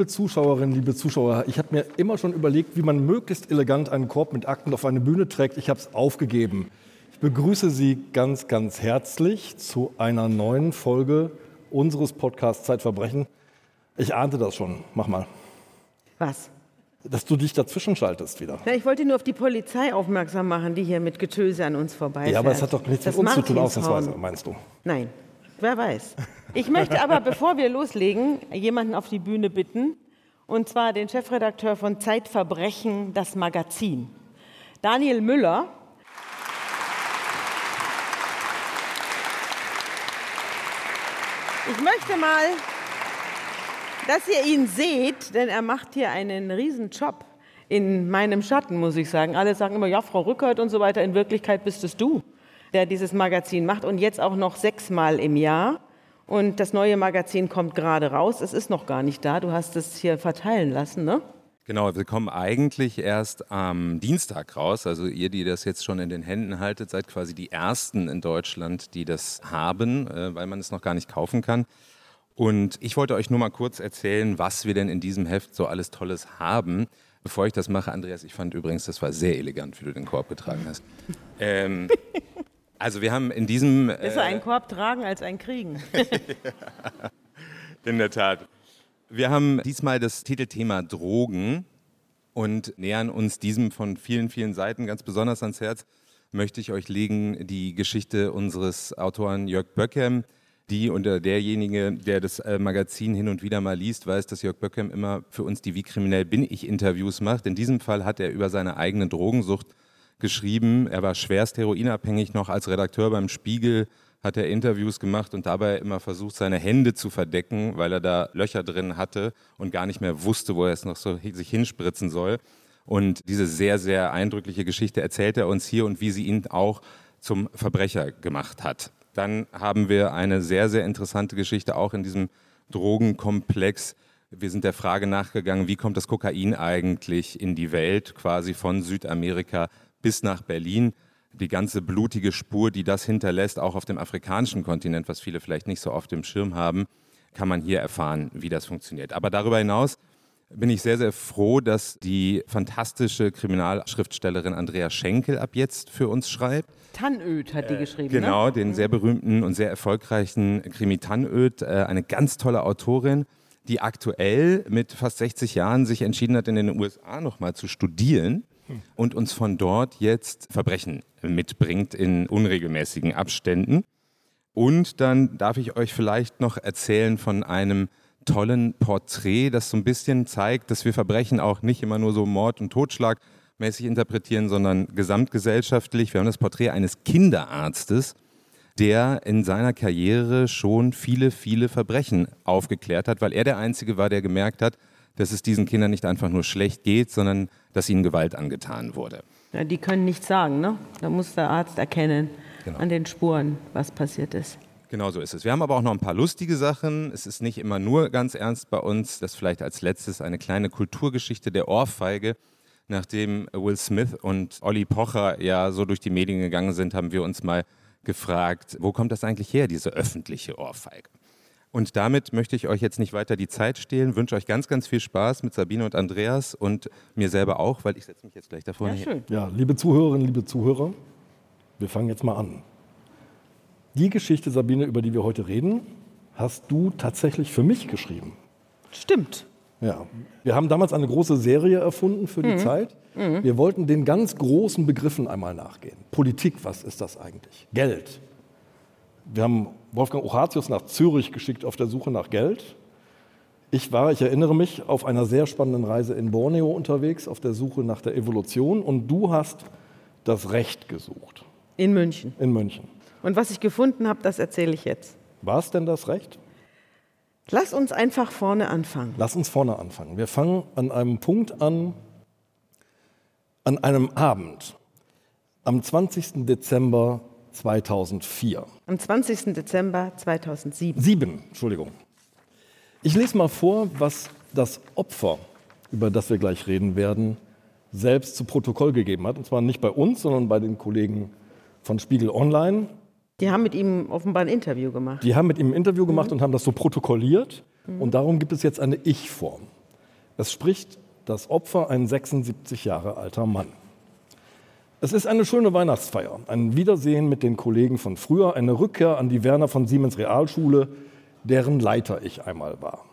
Liebe Zuschauerinnen, liebe Zuschauer, ich habe mir immer schon überlegt, wie man möglichst elegant einen Korb mit Akten auf eine Bühne trägt. Ich habe es aufgegeben. Ich begrüße Sie ganz, ganz herzlich zu einer neuen Folge unseres Podcasts Zeitverbrechen. Ich ahnte das schon. Mach mal. Was? Dass du dich dazwischen schaltest wieder. Ja, ich wollte nur auf die Polizei aufmerksam machen, die hier mit Getöse an uns vorbeifährt. Ja, aber es hat doch nichts Das mit uns zu tun, ausnahmsweise, meinst du? Nein, wer weiß. Ich möchte aber, bevor wir loslegen, jemanden auf die Bühne bitten. Und zwar den Chefredakteur von Zeitverbrechen, das Magazin. Daniel Müller. Ich möchte mal, dass ihr ihn seht, denn er macht hier einen riesen Job in meinem Schatten, muss ich sagen. Alle sagen immer, ja, Frau Rückert und so weiter. In Wirklichkeit bist es du, der dieses Magazin macht und jetzt auch noch sechsmal im Jahr. Und das neue Magazin kommt gerade raus. Es ist noch gar nicht da. Du hast es hier verteilen lassen, ne? Genau, wir kommen eigentlich erst am Dienstag raus. Also ihr, die das jetzt schon in den Händen haltet, seid quasi die Ersten in Deutschland, die das haben, äh, weil man es noch gar nicht kaufen kann. Und ich wollte euch nur mal kurz erzählen, was wir denn in diesem Heft so alles Tolles haben. Bevor ich das mache, Andreas, ich fand übrigens, das war sehr elegant, wie du den Korb getragen hast. ähm, also wir haben in diesem... Besser einen Korb tragen als ein kriegen. In der Tat. Wir haben diesmal das Titelthema Drogen und nähern uns diesem von vielen, vielen Seiten ganz besonders ans Herz. Möchte ich euch legen die Geschichte unseres Autoren Jörg Böckem. Die und äh, derjenige, der das äh, Magazin hin und wieder mal liest, weiß, dass Jörg Böckem immer für uns die Wie kriminell bin ich Interviews macht. In diesem Fall hat er über seine eigene Drogensucht geschrieben. Er war schwerst heroinabhängig noch als Redakteur beim Spiegel, hat er Interviews gemacht und dabei immer versucht, seine Hände zu verdecken, weil er da Löcher drin hatte und gar nicht mehr wusste, wo er es noch so sich hinspritzen soll. Und diese sehr, sehr eindrückliche Geschichte erzählt er uns hier und wie sie ihn auch zum Verbrecher gemacht hat. Dann haben wir eine sehr, sehr interessante Geschichte auch in diesem Drogenkomplex. Wir sind der Frage nachgegangen, wie kommt das Kokain eigentlich in die Welt, quasi von Südamerika bis nach Berlin. Die ganze blutige Spur, die das hinterlässt, auch auf dem afrikanischen Kontinent, was viele vielleicht nicht so auf dem Schirm haben, kann man hier erfahren, wie das funktioniert. Aber darüber hinaus bin ich sehr, sehr froh, dass die fantastische Kriminalschriftstellerin Andrea Schenkel ab jetzt für uns schreibt. Tannöd hat die geschrieben. Genau, Ne? den sehr berühmten und sehr erfolgreichen Krimi Tannöd, äh, eine ganz tolle Autorin, die aktuell mit fast 60 Jahren sich entschieden hat, in den USA nochmal zu studieren und uns von dort jetzt Verbrechen mitbringt in unregelmäßigen Abständen. Und dann darf ich euch vielleicht noch erzählen von einem tollen Porträt, das so ein bisschen zeigt, dass wir Verbrechen auch nicht immer nur so Mord und Totschlag mäßig interpretieren, sondern gesamtgesellschaftlich. Wir haben das Porträt eines Kinderarztes, der in seiner Karriere schon viele, viele Verbrechen aufgeklärt hat, weil er der Einzige war, der gemerkt hat, dass es diesen Kindern nicht einfach nur schlecht geht, sondern dass ihnen Gewalt angetan wurde. Ja, die können nichts sagen, ne? Da muss der Arzt erkennen Genau. an den Spuren, was passiert ist. Genau so ist es. Wir haben aber auch noch ein paar lustige Sachen. Es ist nicht immer nur ganz ernst bei uns. Das vielleicht als letztes eine kleine Kulturgeschichte der Ohrfeige. Nachdem Will Smith und Olli Pocher ja so durch die Medien gegangen sind, haben wir uns mal gefragt, wo kommt das eigentlich her, diese öffentliche Ohrfeige? Und damit möchte ich euch jetzt nicht weiter die Zeit stehlen, wünsche euch ganz, ganz viel Spaß mit Sabine und Andreas und mir selber auch, weil ich setze mich jetzt gleich da vorne Ja, hin. schön. Ja, liebe Zuhörerinnen, liebe Zuhörer, wir fangen jetzt mal an. Die Geschichte, Sabine, über die wir heute reden, hast du tatsächlich für mich geschrieben. Stimmt. Ja, wir haben damals eine große Serie erfunden für die Zeit. Wir wollten den ganz großen Begriffen einmal nachgehen. Politik, was ist das eigentlich? Geld. Wir haben Wolfgang Ochatius nach Zürich geschickt auf der Suche nach Geld. Ich war, ich erinnere mich, auf einer sehr spannenden Reise in Borneo unterwegs, auf der Suche nach der Evolution. Und du hast das Recht gesucht In München. in München. Und was ich gefunden habe, das erzähle ich jetzt. War es denn das Recht? Lass uns einfach vorne anfangen. Lass uns vorne anfangen. Wir fangen an einem Punkt an, an einem Abend, am 20. Dezember 2004. Am 20. Dezember 2007. Sieben, Entschuldigung. Ich lese mal vor, was das Opfer, über das wir gleich reden werden, selbst zu Protokoll gegeben hat. Und zwar nicht bei uns, sondern bei den Kollegen von Spiegel Online. Die haben mit ihm offenbar ein Interview gemacht. Die haben mit ihm ein Interview gemacht und haben das so protokolliert. Und darum gibt es jetzt eine Ich-Form. Es spricht das Opfer ein 76 Jahre alter Mann. Es ist eine schöne Weihnachtsfeier, ein Wiedersehen mit den Kollegen von früher, eine Rückkehr an die Werner von Siemens Realschule, deren Leiter ich einmal war.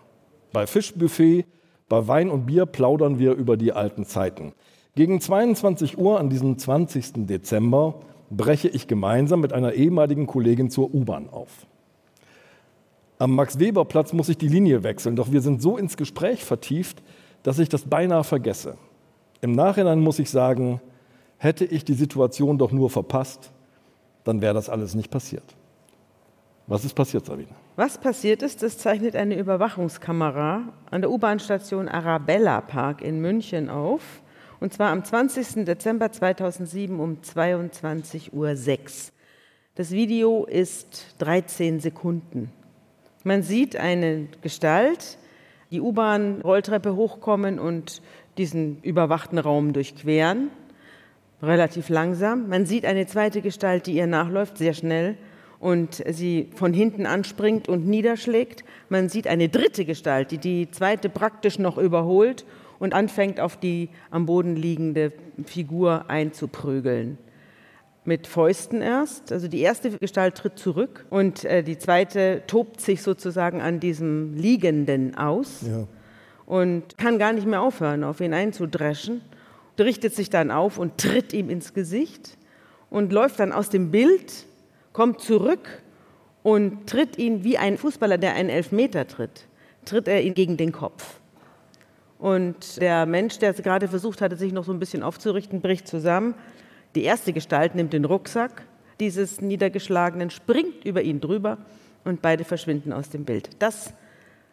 Bei Fischbuffet, bei Wein und Bier plaudern wir über die alten Zeiten. Gegen 22 Uhr an diesem 20. Dezember breche ich gemeinsam mit einer ehemaligen Kollegin zur U-Bahn auf. Am Max-Weber-Platz muss ich die Linie wechseln, doch wir sind so ins Gespräch vertieft, dass ich das beinahe vergesse. Im Nachhinein muss ich sagen, Hätte ich die Situation doch nur verpasst, dann wäre das alles nicht passiert. Was ist passiert, Sabine? Was passiert ist, das zeichnet eine Überwachungskamera an der U-Bahn-Station Arabella Park in München auf. Und zwar am 20. Dezember 2007 um 22.06 Uhr. Das Video ist 13 Sekunden. Man sieht eine Gestalt, die U-Bahn-Rolltreppe hochkommen und diesen überwachten Raum durchqueren relativ langsam. Man sieht eine zweite Gestalt, die ihr nachläuft, sehr schnell und sie von hinten anspringt und niederschlägt. Man sieht eine dritte Gestalt, die die zweite praktisch noch überholt und anfängt auf die am Boden liegende Figur einzuprügeln. Mit Fäusten erst. Also die erste Gestalt tritt zurück und äh, die zweite tobt sich sozusagen an diesem Liegenden aus ja. und kann gar nicht mehr aufhören, auf ihn einzudreschen richtet sich dann auf und tritt ihm ins Gesicht und läuft dann aus dem Bild, kommt zurück und tritt ihn wie ein Fußballer, der einen Elfmeter tritt, tritt er ihn gegen den Kopf. Und der Mensch, der gerade versucht hatte, sich noch so ein bisschen aufzurichten, bricht zusammen. Die erste Gestalt nimmt den Rucksack dieses Niedergeschlagenen, springt über ihn drüber und beide verschwinden aus dem Bild. Das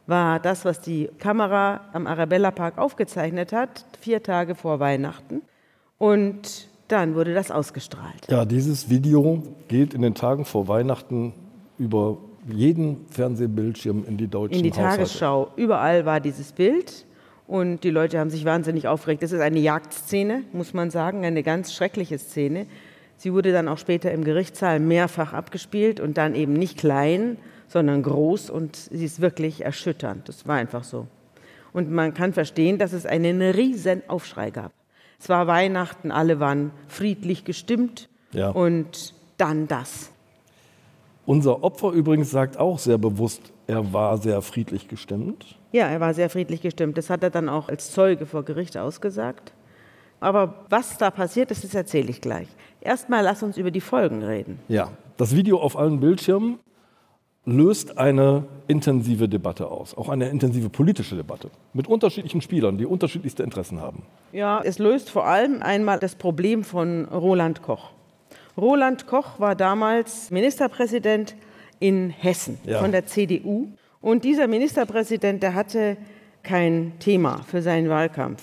war das, was die Kamera am Arabella Park aufgezeichnet hat, vier Tage vor Weihnachten. Und dann wurde das ausgestrahlt. Ja, dieses Video geht in den Tagen vor Weihnachten über jeden Fernsehbildschirm in die deutschen In die Haushalte. Tagesschau. Überall war dieses Bild. Und die Leute haben sich wahnsinnig aufgeregt. Das ist eine Jagdszene, muss man sagen, eine ganz schreckliche Szene. Sie wurde dann auch später im Gerichtssaal mehrfach abgespielt und dann eben nicht klein, sondern groß und sie ist wirklich erschütternd. Das war einfach so. Und man kann verstehen, dass es einen riesen Aufschrei gab. Es war Weihnachten, alle waren friedlich gestimmt ja. und dann das. Unser Opfer übrigens sagt auch sehr bewusst, er war sehr friedlich gestimmt. Ja, er war sehr friedlich gestimmt. Das hat er dann auch als Zeuge vor Gericht ausgesagt. Aber was da passiert ist, das erzähle ich gleich. Erstmal lass uns über die Folgen reden. Ja, das Video auf allen Bildschirmen löst eine intensive Debatte aus, auch eine intensive politische Debatte mit unterschiedlichen Spielern, die unterschiedlichste Interessen haben. Ja, es löst vor allem einmal das Problem von Roland Koch. Roland Koch war damals Ministerpräsident in Hessen ja. von der CDU und dieser Ministerpräsident, der hatte kein Thema für seinen Wahlkampf.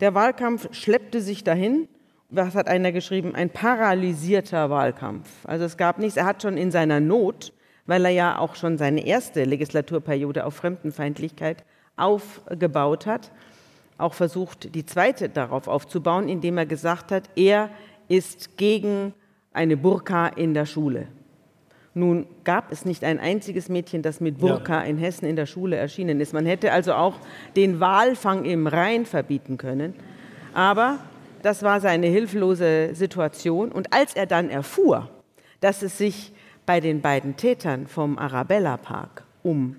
Der Wahlkampf schleppte sich dahin. Was hat einer geschrieben? Ein paralysierter Wahlkampf. Also es gab nichts. Er hat schon in seiner Not weil er ja auch schon seine erste Legislaturperiode auf Fremdenfeindlichkeit aufgebaut hat, auch versucht, die zweite darauf aufzubauen, indem er gesagt hat, er ist gegen eine Burka in der Schule. Nun gab es nicht ein einziges Mädchen, das mit Burka ja. in Hessen in der Schule erschienen ist. Man hätte also auch den Walfang im Rhein verbieten können. Aber das war seine hilflose Situation. Und als er dann erfuhr, dass es sich bei den beiden Tätern vom Arabella Park um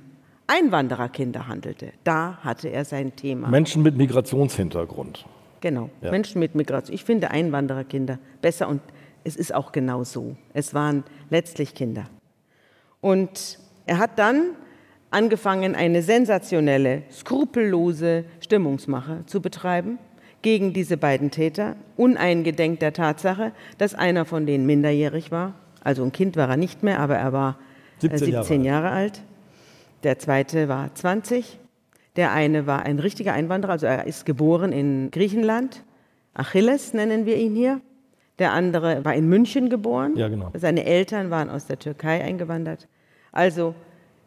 Einwandererkinder handelte. Da hatte er sein Thema. Menschen mit Migrationshintergrund. Genau, ja. Menschen mit Migration. Ich finde Einwandererkinder besser und es ist auch genau so. Es waren letztlich Kinder. Und er hat dann angefangen, eine sensationelle, skrupellose Stimmungsmache zu betreiben gegen diese beiden Täter, uneingedenk der Tatsache, dass einer von denen minderjährig war also ein Kind war er nicht mehr, aber er war 17, äh, 17 Jahre, Jahre alt. Der zweite war 20. Der eine war ein richtiger Einwanderer, also er ist geboren in Griechenland. Achilles nennen wir ihn hier. Der andere war in München geboren. Ja, genau. Seine Eltern waren aus der Türkei eingewandert. Also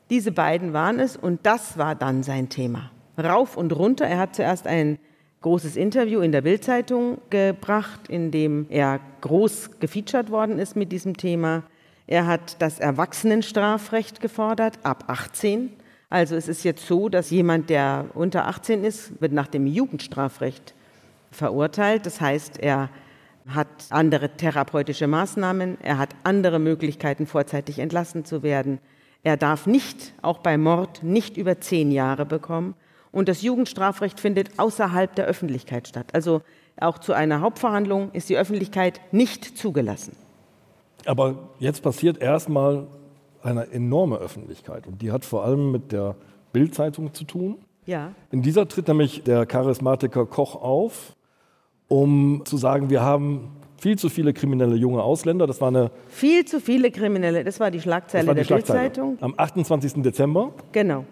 diese beiden waren es und das war dann sein Thema. Rauf und runter. Er hat zuerst ein großes Interview in der Bildzeitung gebracht, in dem er groß gefeatured worden ist mit diesem Thema. Er hat das Erwachsenenstrafrecht gefordert, ab 18. Also es ist jetzt so, dass jemand, der unter 18 ist, wird nach dem Jugendstrafrecht verurteilt. Das heißt, er hat andere therapeutische Maßnahmen, er hat andere Möglichkeiten, vorzeitig entlassen zu werden. Er darf nicht, auch bei Mord, nicht über zehn Jahre bekommen. Und das Jugendstrafrecht findet außerhalb der Öffentlichkeit statt. Also auch zu einer Hauptverhandlung ist die Öffentlichkeit nicht zugelassen. Aber jetzt passiert erstmal eine enorme Öffentlichkeit und die hat vor allem mit der Bildzeitung zu tun. Ja. In dieser tritt nämlich der Charismatiker Koch auf, um zu sagen, wir haben viel zu viele kriminelle junge Ausländer. Das war eine Viel zu viele Kriminelle, das war die Schlagzeile war die der. Bildzeitung. Am 28. Dezember. Genau.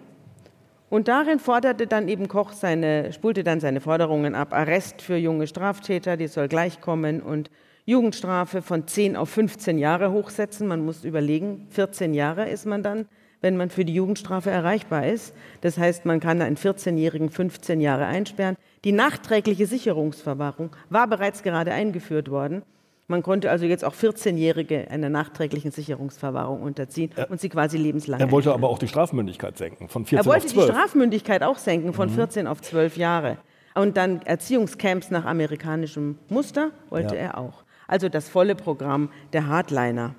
Und darin forderte dann eben Koch seine, spulte dann seine Forderungen ab. Arrest für junge Straftäter, die soll gleich kommen und Jugendstrafe von 10 auf 15 Jahre hochsetzen. Man muss überlegen, 14 Jahre ist man dann, wenn man für die Jugendstrafe erreichbar ist. Das heißt, man kann einen 14-Jährigen 15 Jahre einsperren. Die nachträgliche Sicherungsverwahrung war bereits gerade eingeführt worden. Man konnte also jetzt auch 14-Jährige einer nachträglichen Sicherungsverwahrung unterziehen und sie quasi lebenslang Er wollte einsperren. aber auch die Strafmündigkeit senken von 14 Er wollte auf die 12. Strafmündigkeit auch senken von 14 auf 12 Jahre. Und dann Erziehungscamps nach amerikanischem Muster wollte Ja. er auch. Also das volle Programm der Hardliner.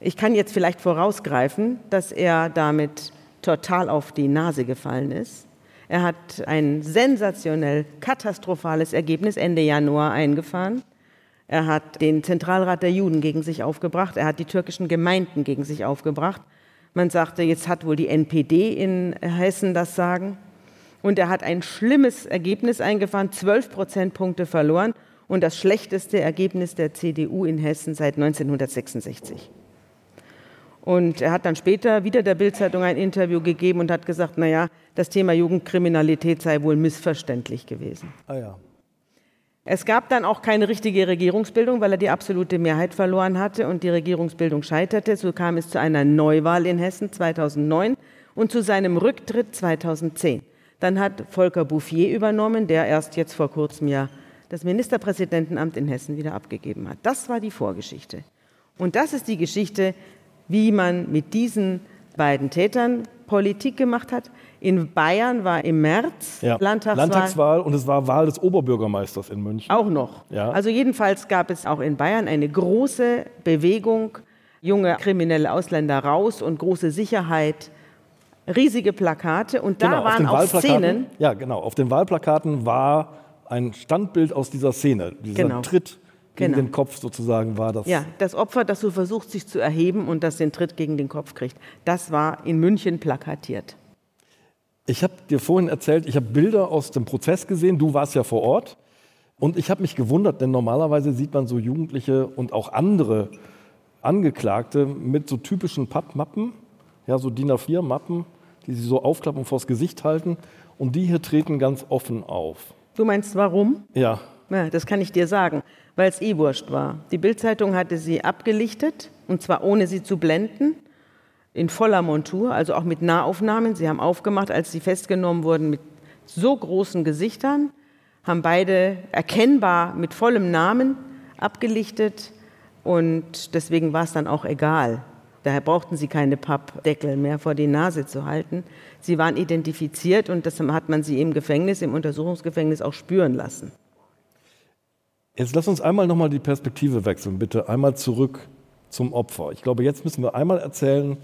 Ich kann jetzt vielleicht vorausgreifen, dass er damit total auf die Nase gefallen ist. Er hat ein sensationell katastrophales Ergebnis Ende Januar eingefahren. Er hat den Zentralrat der Juden gegen sich aufgebracht. Er hat die türkischen Gemeinden gegen sich aufgebracht. Man sagte, jetzt hat wohl die NPD in Hessen das Sagen. Und er hat ein schlimmes Ergebnis eingefahren, 12 Prozentpunkte verloren und das schlechteste Ergebnis der CDU in Hessen seit 1966. Und er hat dann später wieder der Bildzeitung ein Interview gegeben und hat gesagt, naja, das Thema Jugendkriminalität sei wohl missverständlich gewesen. Ah, ja. Es gab dann auch keine richtige Regierungsbildung, weil er die absolute Mehrheit verloren hatte und die Regierungsbildung scheiterte. So kam es zu einer Neuwahl in Hessen 2009 und zu seinem Rücktritt 2010. Dann hat Volker Bouffier übernommen, der erst jetzt vor kurzem ja das Ministerpräsidentenamt in Hessen wieder abgegeben hat. Das war die Vorgeschichte. Und das ist die Geschichte, wie man mit diesen beiden Tätern Politik gemacht hat. In Bayern war im März Ja. Landtagswahl. Landtagswahl und es war Wahl des Oberbürgermeisters in München. Auch noch. Ja. Also jedenfalls gab es auch in Bayern eine große Bewegung, junge kriminelle Ausländer raus und große Sicherheit, riesige Plakate und da Genau, waren auch Szenen. Ja, genau. Auf den Wahlplakaten war ein Standbild aus dieser Szene. Dieser Genau. Tritt gegen Genau. den Kopf sozusagen war das. Ja, das Opfer, das so versucht, sich zu erheben und das den Tritt gegen den Kopf kriegt. Das war in München plakatiert. Ich habe dir vorhin erzählt, ich habe Bilder aus dem Prozess gesehen. Du warst ja vor Ort. Und ich habe mich gewundert, denn normalerweise sieht man so Jugendliche und auch andere Angeklagte mit so typischen Pappmappen, ja, so DIN A4-Mappen, die sie so aufklappen und vors Gesicht halten. Und die hier treten ganz offen auf. Du meinst warum? Ja, Ja, das kann ich dir sagen, weil es eh wurscht war. Die Bildzeitung hatte sie abgelichtet und zwar ohne sie zu blenden, in voller Montur, also auch mit Nahaufnahmen. Sie haben aufgemacht, als sie festgenommen wurden, mit so großen Gesichtern, haben beide erkennbar mit vollem Namen abgelichtet und deswegen war es dann auch egal. Daher brauchten sie keine Pappdeckel mehr vor die Nase zu halten. Sie waren identifiziert und das hat man sie im Gefängnis, im Untersuchungsgefängnis auch spüren lassen. Jetzt lass uns einmal nochmal die Perspektive wechseln, bitte. Einmal zurück zum Opfer. Ich glaube, jetzt müssen wir einmal erzählen,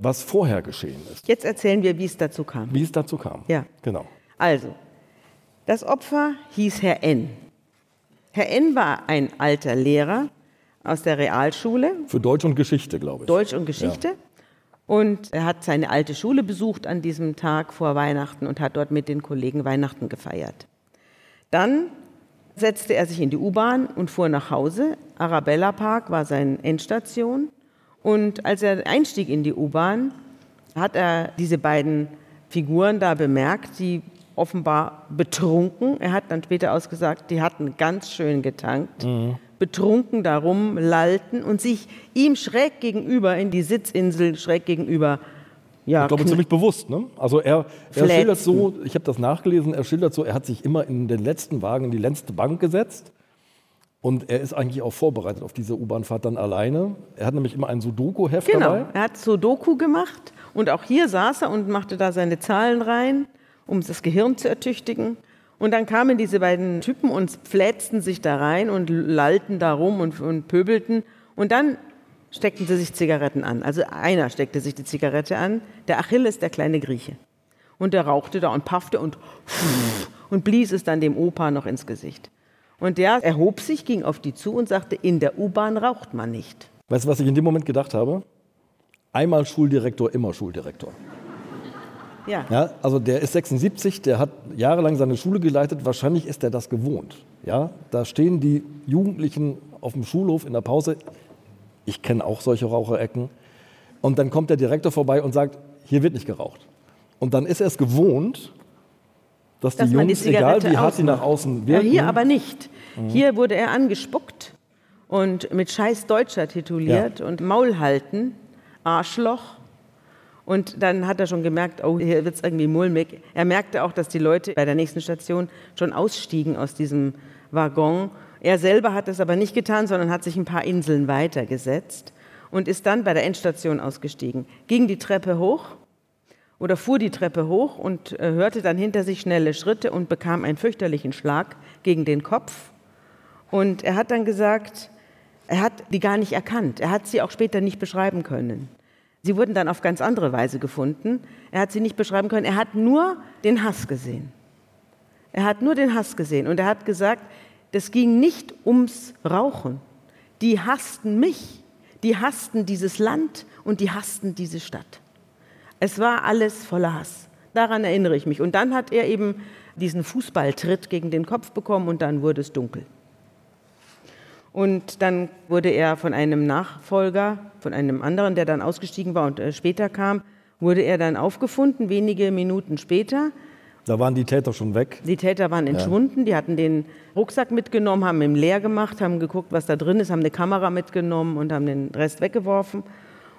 was vorher geschehen ist, Jetzt erzählen wir, wie es dazu kam. wie es dazu kam. Ja. Genau. Also, das Opfer hieß Herr N. Herr N war ein alter Lehrer aus der Realschule, Für Deutsch und Geschichte, glaube ich. Deutsch und Geschichte. Und er hat seine alte Schule besucht an diesem Tag vor Weihnachten und hat dort mit den Kollegen Weihnachten gefeiert. Dann setzte er sich in die U-Bahn und fuhr nach Hause. Arabella Park war seine Endstation. Und als er einstieg in die U-Bahn, hat er diese beiden Figuren da bemerkt, die offenbar betrunken, er hat dann später ausgesagt, die hatten ganz schön getankt, betrunken darum lallten und sich ihm schräg gegenüber in die Sitzinsel schräg gegenüber ja, Ich glaube, kn- ziemlich bewusst. Ne? Also er, er schildert so, ich habe das nachgelesen, er schildert so, er hat sich immer in den letzten Wagen in die letzte Bank gesetzt und er ist eigentlich auch vorbereitet auf diese U-Bahn-Fahrt dann alleine. Er hat nämlich immer ein Sudoku-Heft Genau, dabei. er hat Sudoku gemacht Und auch hier saß er und machte da seine Zahlen rein, um das Gehirn zu ertüchtigen. Und dann kamen diese beiden Typen und flätzten sich da rein und lallten da rum und, und pöbelten. Und dann steckten sie sich Zigaretten an. Also einer steckte sich die Zigarette an, der Achilles, der kleine Grieche. Und der rauchte da und paffte und, und blies es dann dem Opa noch ins Gesicht. Und der erhob sich, ging auf die zu und sagte, in der U-Bahn raucht man nicht. Weißt du, was ich in dem Moment gedacht habe? Einmal Schuldirektor, immer Schuldirektor. Ja. Ja, also der ist 76, der hat jahrelang seine Schule geleitet, wahrscheinlich ist er das gewohnt. Ja, da stehen die Jugendlichen auf dem Schulhof in der Pause. Ich kenne auch solche Raucherecken. Und dann kommt der Direktor vorbei und sagt, hier wird nicht geraucht. Und dann ist er es gewohnt, dass, dass die man die Jungs, egal wie hart sie nach außen Ja, wirken, hier aber nicht. Hier wurde er angespuckt und mit Scheiß Deutscher tituliert und Maul halten, Arschloch. Und dann hat er schon gemerkt, oh, hier wird es irgendwie mulmig. Er merkte auch, dass die Leute bei der nächsten Station schon ausstiegen aus diesem Waggon. Er selber hat es aber nicht getan, sondern hat sich ein paar Inseln weitergesetzt und ist dann bei der Endstation ausgestiegen. Ging die Treppe hoch oder fuhr die Treppe hoch und äh, hörte dann hinter sich schnelle Schritte und bekam einen fürchterlichen Schlag gegen den Kopf. Und er hat dann gesagt, er hat die gar nicht erkannt. Er hat sie auch später nicht beschreiben können. Sie wurden dann auf ganz andere Weise gefunden. Er hat sie nicht beschreiben können. Er hat nur den Hass gesehen. Er hat nur den Hass gesehen. Und er hat gesagt, das ging nicht ums Rauchen. Die hassten mich. Die hassten dieses Land und die hassten diese Stadt. Es war alles voller Hass. Daran erinnere ich mich. Und dann hat er eben diesen Fußballtritt gegen den Kopf bekommen und dann wurde es dunkel. Und dann wurde er von einem Nachfolger, von einem anderen, der dann ausgestiegen war und äh, später kam, wurde er dann aufgefunden, wenige Minuten später. Da waren die Täter schon weg. Die Täter waren entschwunden, die hatten den Rucksack mitgenommen, haben ihn leer gemacht, haben geguckt, was da drin ist, haben eine Kamera mitgenommen und haben den Rest weggeworfen.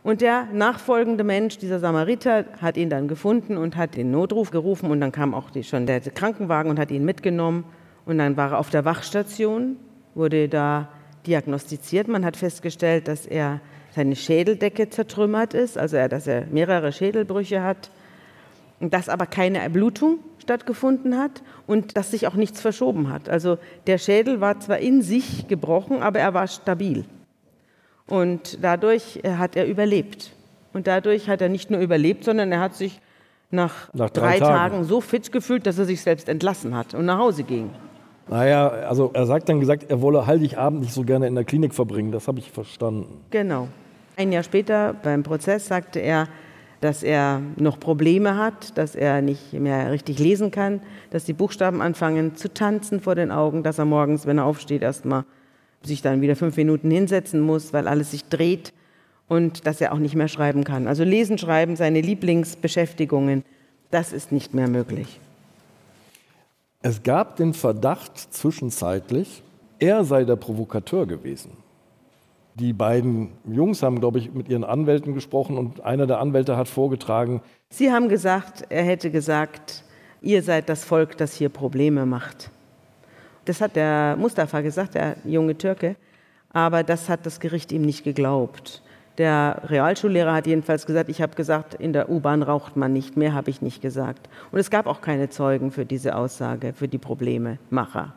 Und der nachfolgende Mensch, dieser Samariter, hat ihn dann gefunden und hat den Notruf gerufen und dann kam auch die, schon der Krankenwagen und hat ihn mitgenommen. Und dann war er auf der Wachstation, wurde da diagnostiziert. Man hat festgestellt, dass er seine Schädeldecke zertrümmert ist, also er, dass er mehrere Schädelbrüche hat, und dass aber keine Erblutung stattgefunden hat und dass sich auch nichts verschoben hat. Also der Schädel war zwar in sich gebrochen, aber er war stabil. Und dadurch äh, hat er überlebt. Und dadurch hat er nicht nur überlebt, sondern er hat sich nach, Nach drei drei, Tagen. Tagen so fit gefühlt, dass er sich selbst entlassen hat und nach Hause ging. Naja, also er sagt dann gesagt, er wolle Heiligabend nicht so gerne in der Klinik verbringen. Das habe ich verstanden. Genau. Ein Jahr später beim Prozess sagte er, dass er noch Probleme hat, dass er nicht mehr richtig lesen kann, dass die Buchstaben anfangen zu tanzen vor den Augen, dass er morgens, wenn er aufsteht, erstmal sich dann wieder fünf Minuten hinsetzen muss, weil alles sich dreht und dass er auch nicht mehr schreiben kann. Also lesen, schreiben, seine Lieblingsbeschäftigungen, das ist nicht mehr möglich. Es gab den Verdacht zwischenzeitlich, er sei der Provokateur gewesen. Die beiden Jungs haben, glaube ich, mit ihren Anwälten gesprochen und einer der Anwälte hat vorgetragen, Sie haben gesagt, er hätte gesagt, ihr seid das Volk, das hier Probleme macht. Das hat der Mustafa gesagt, der junge Türke, aber das hat das Gericht ihm nicht geglaubt. Der Realschullehrer hat jedenfalls gesagt, ich habe gesagt, in der U-Bahn raucht man nicht, mehr habe ich nicht gesagt. Und es gab auch keine Zeugen für diese Aussage, für die Problememacher.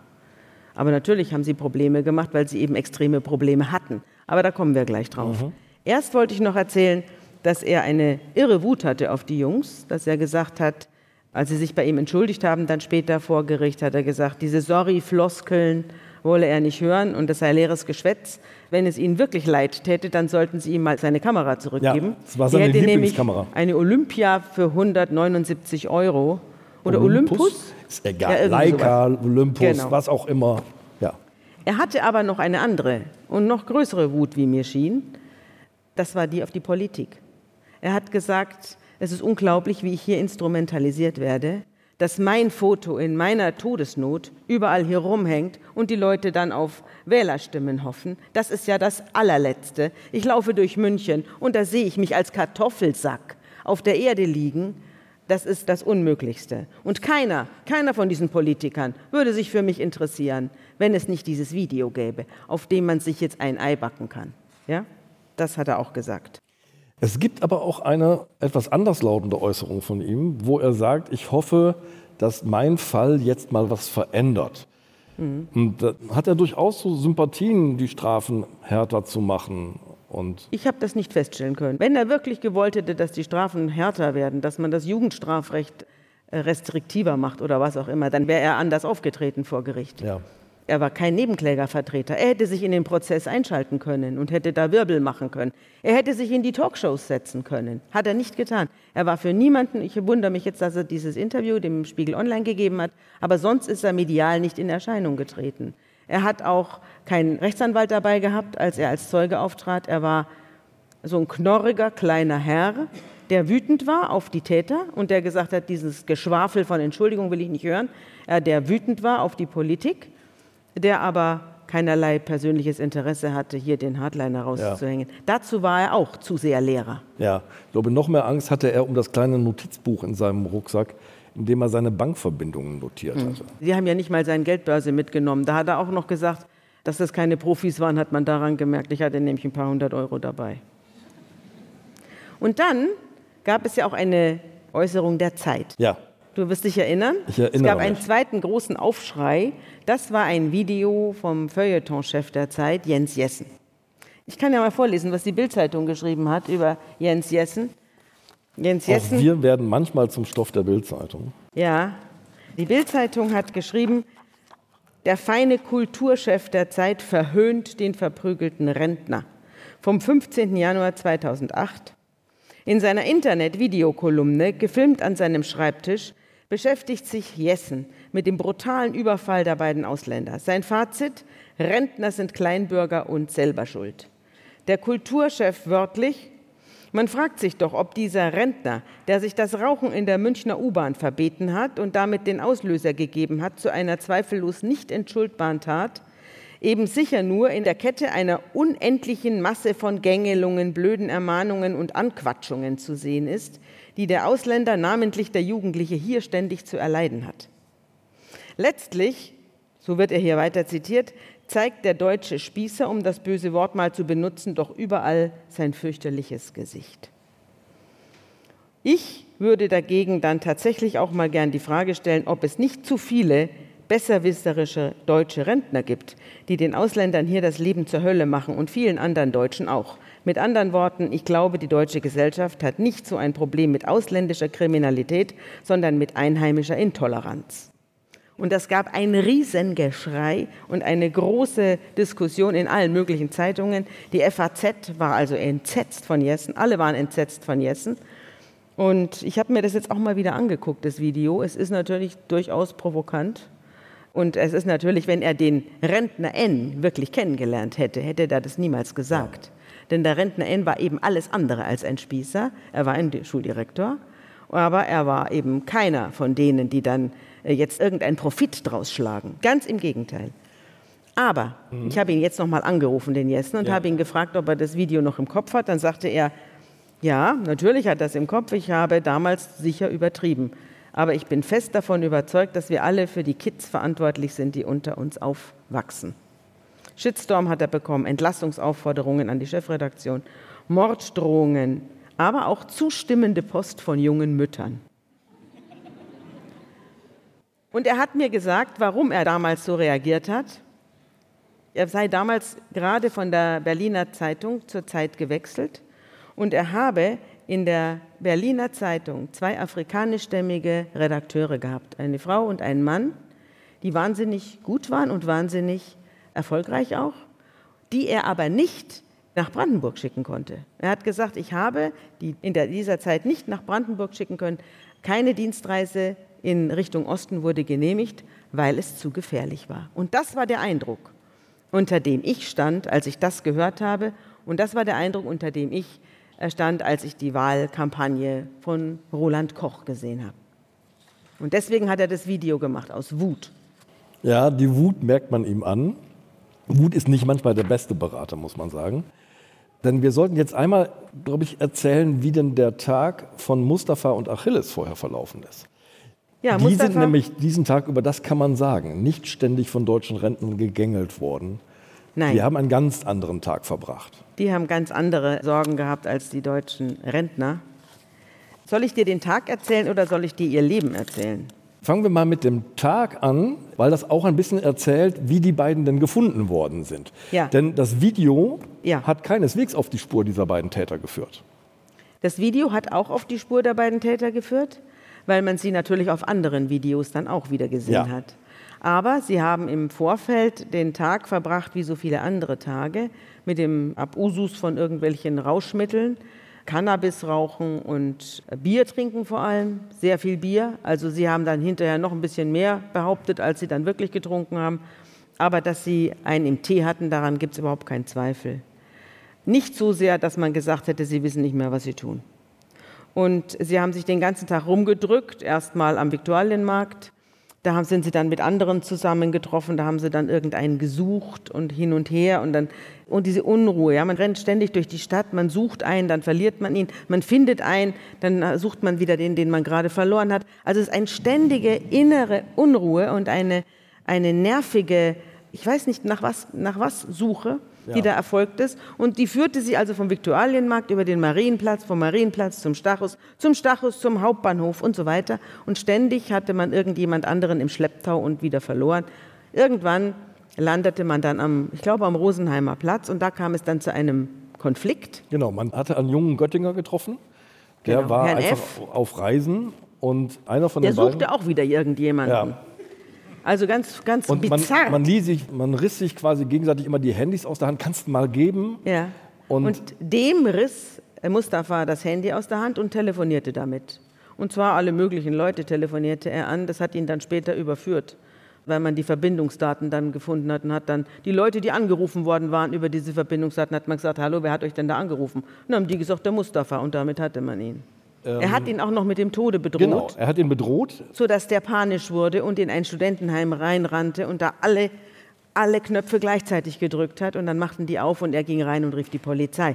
Aber natürlich haben sie Probleme gemacht, weil sie eben extreme Probleme hatten. Aber da kommen wir gleich drauf. Erst wollte ich noch erzählen, dass er eine irre Wut hatte auf die Jungs, dass er gesagt hat, als sie sich bei ihm entschuldigt haben, dann später vor Gericht hat er gesagt, diese Sorry-Floskeln wolle er nicht hören und das sei leeres Geschwätz. Wenn es ihnen wirklich leid täte, dann sollten sie ihm mal seine Kamera zurückgeben. Ja, das war Die seine hätte nämlich Lieblingskamera. Eine Olympia für 179 Euro. Oder Olympus? Ist egal. Ja, Leica, sowas. Olympus, Genau. was auch immer. Er hatte aber noch eine andere und noch größere Wut, wie mir schien. Das war die auf die Politik. Er hat gesagt, es ist unglaublich, wie ich hier instrumentalisiert werde, dass mein Foto in meiner Todesnot überall hier rumhängt und die Leute dann auf Wählerstimmen hoffen. Das ist ja das allerletzte. Ich laufe durch München und da sehe ich mich als Kartoffelsack auf der Erde liegen. Das ist das Unmöglichste. Und keiner, keiner von diesen Politikern würde sich für mich interessieren, wenn es nicht dieses Video gäbe, auf dem man sich jetzt ein Ei backen kann. Ja? Das hat er auch gesagt. Es gibt aber auch eine etwas anderslautende Äußerung von ihm, wo er sagt, ich hoffe, dass mein Fall jetzt mal was verändert. Mhm. Und da hat er durchaus so Sympathien, die Strafen härter zu machen. Und ich habe das nicht feststellen können. Wenn er wirklich gewollt hätte, dass die Strafen härter werden, dass man das Jugendstrafrecht äh, restriktiver macht oder was auch immer, dann wäre er anders aufgetreten vor Gericht. Ja. Er war kein Nebenklägervertreter. Er hätte sich in den Prozess einschalten können und hätte da Wirbel machen können. Er hätte sich in die Talkshows setzen können. Hat er nicht getan. Er war für niemanden, ich wundere mich jetzt, dass er dieses Interview dem Spiegel Online gegeben hat, aber sonst ist er medial nicht in Erscheinung getreten. Er hat auch keinen Rechtsanwalt dabei gehabt, als er als Zeuge auftrat. Er war so ein knorriger kleiner Herr, der wütend war auf die Täter und der gesagt hat, dieses Geschwafel von Entschuldigung will ich nicht hören. Er, der wütend war auf die Politik der aber keinerlei persönliches Interesse hatte, hier den Hardliner rauszuhängen. Ja. Dazu war er auch zu sehr Lehrer. Ja, ich glaube, noch mehr Angst hatte er um das kleine Notizbuch in seinem Rucksack, in dem er seine Bankverbindungen notiert mhm. hatte. Sie haben ja nicht mal seine Geldbörse mitgenommen. Da hat er auch noch gesagt, dass das keine Profis waren, hat man daran gemerkt. Ich hatte nämlich ein paar hundert Euro dabei. Und dann gab es ja auch eine Äußerung der Zeit. Ja. Du wirst dich erinnern? Ich erinnere es gab mich. einen zweiten großen Aufschrei. Das war ein Video vom Feuilleton-Chef der Zeit, Jens Jessen. Ich kann ja mal vorlesen, was die Bildzeitung geschrieben hat über Jens Jessen. Jens Jessen. Auch wir werden manchmal zum Stoff der Bildzeitung. Ja, die Bildzeitung hat geschrieben, der feine Kulturchef der Zeit verhöhnt den verprügelten Rentner. Vom 15. Januar 2008. In seiner Internet-Videokolumne, gefilmt an seinem Schreibtisch, beschäftigt sich Jessen mit dem brutalen Überfall der beiden Ausländer. Sein Fazit, Rentner sind Kleinbürger und selber schuld. Der Kulturchef wörtlich, man fragt sich doch, ob dieser Rentner, der sich das Rauchen in der Münchner U-Bahn verbeten hat und damit den Auslöser gegeben hat zu einer zweifellos nicht entschuldbaren Tat, eben sicher nur in der Kette einer unendlichen Masse von Gängelungen, blöden Ermahnungen und Anquatschungen zu sehen ist, die der Ausländer, namentlich der Jugendliche, hier ständig zu erleiden hat. Letztlich, so wird er hier weiter zitiert, zeigt der deutsche Spießer, um das böse Wort mal zu benutzen, doch überall sein fürchterliches Gesicht. Ich würde dagegen dann tatsächlich auch mal gern die Frage stellen, ob es nicht zu viele besserwisserische deutsche Rentner gibt, die den Ausländern hier das Leben zur Hölle machen und vielen anderen Deutschen auch. Mit anderen Worten, ich glaube, die deutsche Gesellschaft hat nicht so ein Problem mit ausländischer Kriminalität, sondern mit einheimischer Intoleranz. Und das gab ein Riesengeschrei und eine große Diskussion in allen möglichen Zeitungen. Die FAZ war also entsetzt von Jessen, alle waren entsetzt von Jessen. Und ich habe mir das jetzt auch mal wieder angeguckt, das Video. Es ist natürlich durchaus provokant. Und es ist natürlich, wenn er den Rentner N wirklich kennengelernt hätte, hätte er das niemals gesagt. Denn der Rentner N war eben alles andere als ein Spießer. Er war ein Schuldirektor, aber er war eben keiner von denen, die dann äh, jetzt irgendeinen Profit draus schlagen. Ganz im Gegenteil. Aber mhm. ich habe ihn jetzt nochmal angerufen, den Jessen, und ja. habe ihn gefragt, ob er das Video noch im Kopf hat. Dann sagte er, ja, natürlich hat er das im Kopf. Ich habe damals sicher übertrieben. Aber ich bin fest davon überzeugt, dass wir alle für die Kids verantwortlich sind, die unter uns aufwachsen. Shitstorm hat er bekommen, Entlassungsaufforderungen an die Chefredaktion, Morddrohungen, aber auch zustimmende Post von jungen Müttern. Und er hat mir gesagt, warum er damals so reagiert hat. Er sei damals gerade von der Berliner Zeitung zur Zeit gewechselt und er habe in der Berliner Zeitung zwei afrikanischstämmige Redakteure gehabt, eine Frau und einen Mann, die wahnsinnig gut waren und wahnsinnig erfolgreich auch, die er aber nicht nach Brandenburg schicken konnte. Er hat gesagt, ich habe die in dieser Zeit nicht nach Brandenburg schicken können. Keine Dienstreise in Richtung Osten wurde genehmigt, weil es zu gefährlich war. Und das war der Eindruck, unter dem ich stand, als ich das gehört habe. Und das war der Eindruck, unter dem ich stand, als ich die Wahlkampagne von Roland Koch gesehen habe. Und deswegen hat er das Video gemacht, aus Wut. Ja, die Wut merkt man ihm an. Wut ist nicht manchmal der beste Berater, muss man sagen. Denn wir sollten jetzt einmal, glaube ich, erzählen, wie denn der Tag von Mustafa und Achilles vorher verlaufen ist. Ja, die Mustafa sind nämlich diesen Tag, über das kann man sagen, nicht ständig von deutschen Rentnern gegängelt worden, Nein. Die haben einen ganz anderen Tag verbracht. Die haben ganz andere Sorgen gehabt als die deutschen Rentner. Soll ich dir den Tag erzählen oder soll ich dir ihr Leben erzählen? Fangen wir mal mit dem Tag an, weil das auch ein bisschen erzählt, wie die beiden denn gefunden worden sind. Ja. Denn das Video Ja. hat keineswegs auf die Spur dieser beiden Täter geführt. Das Video hat auch auf die Spur der beiden Täter geführt, weil man sie natürlich auf anderen Videos dann auch wieder gesehen Ja. hat. Aber sie haben im Vorfeld den Tag verbracht, wie so viele andere Tage, mit dem Abusus von irgendwelchen Rauschmitteln, Cannabis rauchen und Bier trinken vor allem, sehr viel Bier. Also sie haben dann hinterher noch ein bisschen mehr behauptet, als sie dann wirklich getrunken haben. Aber dass sie einen im Tee hatten, daran gibt es überhaupt keinen Zweifel. Nicht so sehr, dass man gesagt hätte, sie wissen nicht mehr, was sie tun. Und sie haben sich den ganzen Tag rumgedrückt, erstmal am Viktualienmarkt. Da sind sie dann mit anderen zusammengetroffen, da haben sie dann irgendeinen gesucht und hin und her und dann und diese Unruhe, ja, man rennt ständig durch die Stadt, man sucht einen, dann verliert man ihn, man findet einen, dann sucht man wieder den, den man gerade verloren hat. Also es ist eine ständige innere Unruhe und eine, eine nervige, ich weiß nicht nach was, nach was Suche, die Ja. da erfolgt ist. Und die führte sie also vom Viktualienmarkt über den Marienplatz, vom Marienplatz zum Stachus, zum Stachus zum Hauptbahnhof und so weiter. Und ständig hatte man irgendjemand anderen im Schlepptau und wieder verloren. Irgendwann landete man dann am, ich glaube, am Rosenheimer Platz und da kam es dann zu einem Konflikt. Genau, man hatte einen jungen Göttinger getroffen. Der Genau, war Herrn einfach F. auf Reisen und einer von Der den beiden. suchte auch wieder irgendjemanden. Ja. Also ganz, ganz Und man, bizarr. man, ließ sich, man riss sich quasi gegenseitig immer die Handys aus der Hand. Kannst du mal geben? Ja. Und- Und, dem riss Mustafa das Handy aus der Hand und telefonierte damit. Und zwar alle möglichen Leute telefonierte er an. Das hat ihn dann später überführt, weil man die Verbindungsdaten dann gefunden hat und hat dann die Leute, die angerufen worden waren über diese Verbindungsdaten, hat man gesagt, hallo, wer hat euch denn da angerufen? Und dann haben die gesagt, der Mustafa und damit hatte man ihn. er hat ihn auch noch mit dem Tode bedroht Genau, er hat ihn bedroht. sodass der panisch wurde und in ein Studentenheim reinrannte und da alle, alle Knöpfe gleichzeitig gedrückt hat. Und dann machten die auf und er ging rein und rief die Polizei.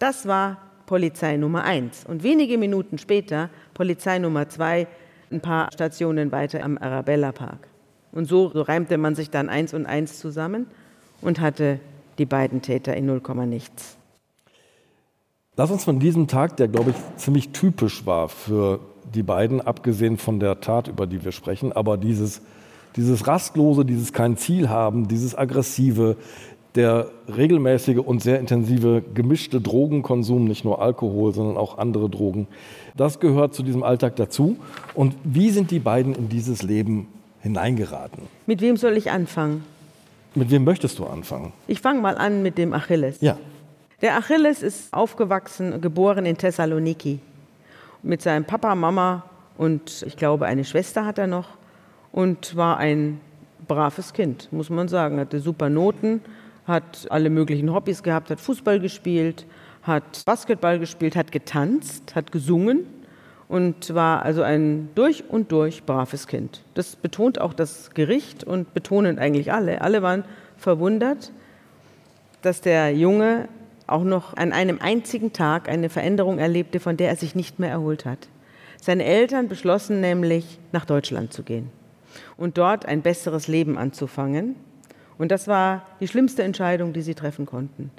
Das war Polizei Nummer eins. Und wenige Minuten später Polizei Nummer zwei, ein paar Stationen weiter am Arabella Park. Und so, reimte man sich dann eins und eins zusammen und hatte die beiden Täter in 0, nichts. Lass uns von diesem Tag, der glaube ich ziemlich typisch war für die beiden, abgesehen von der Tat, über die wir sprechen, aber dieses, dieses Rastlose, dieses kein Ziel haben, dieses Aggressive, der regelmäßige und sehr intensive gemischte Drogenkonsum, nicht nur Alkohol, sondern auch andere Drogen, das gehört zu diesem Alltag dazu. Und wie sind die beiden in dieses Leben hineingeraten? Mit wem soll ich anfangen? Mit wem möchtest du anfangen? Ich fange mal an mit dem Achilles. Ja. Der Achilles ist aufgewachsen, geboren in Thessaloniki. Mit seinem Papa, Mama und ich glaube eine Schwester hat er noch und war ein braves Kind, muss man sagen. Hatte super Noten, hat alle möglichen Hobbys gehabt, hat Fußball gespielt, hat Basketball gespielt, hat getanzt, hat gesungen und war also ein durch und durch braves Kind. Das betont auch das Gericht und betonen eigentlich alle. Alle waren verwundert, dass der Junge auch noch an einem einzigen Tag eine Veränderung erlebte, von der er sich nicht mehr erholt hat. Seine Eltern beschlossen nämlich, nach Deutschland zu gehen und dort ein besseres Leben anzufangen. Und das war die schlimmste Entscheidung, die sie treffen konnten.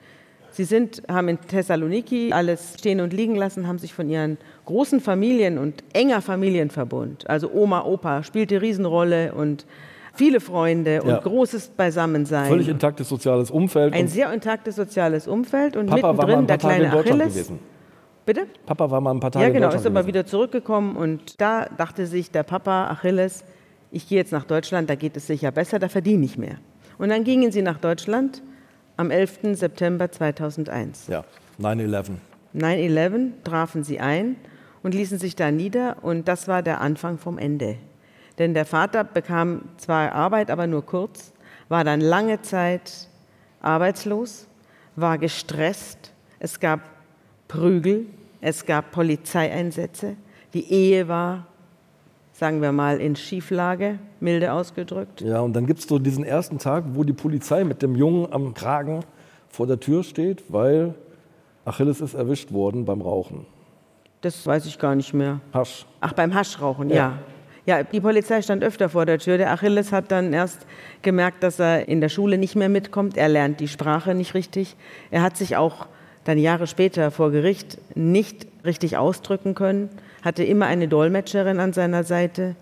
Sie sind, haben in Thessaloniki alles stehen und liegen lassen, haben sich von ihren großen Familien und enger Familienverbund, also Oma, Opa, spielte Riesenrolle und viele Freunde und Ja. großes Beisammensein. Völlig intaktes soziales Umfeld. Ein sehr intaktes soziales Umfeld und Papa war mal mittendrin ein der paar Tage in kleine Deutschland Achilles. gewesen. Bitte? Papa war mal ein paar Tage Ja, genau, ist aber gewesen. wieder zurückgekommen und da dachte sich der Papa Achilles, ich gehe jetzt nach Deutschland, da geht es sicher besser, da verdiene ich mehr. Und dann gingen sie nach Deutschland am 11. September 2001. Ja, 9-11. 9-11 trafen sie ein und ließen sich da nieder und das war der Anfang vom Ende. Denn der Vater bekam zwar Arbeit, aber nur kurz, war dann lange Zeit arbeitslos, war gestresst, es gab Prügel, es gab Polizeieinsätze, die Ehe war, sagen wir mal, in Schieflage, milde ausgedrückt. Ja, und dann gibt es so diesen ersten Tag, wo die Polizei mit dem Jungen am Kragen vor der Tür steht, weil Achilles ist erwischt worden beim Rauchen. Das weiß ich gar nicht mehr. Hasch. Ach, beim Haschrauchen, Ja. ja. Ja, die Polizei stand öfter vor der Tür. Der Achilles hat dann erst gemerkt, dass er in der Schule nicht mehr mitkommt. Er lernt die Sprache nicht richtig. Er hat sich auch dann Jahre später vor Gericht nicht richtig ausdrücken können, hatte immer eine Dolmetscherin an seiner Seite.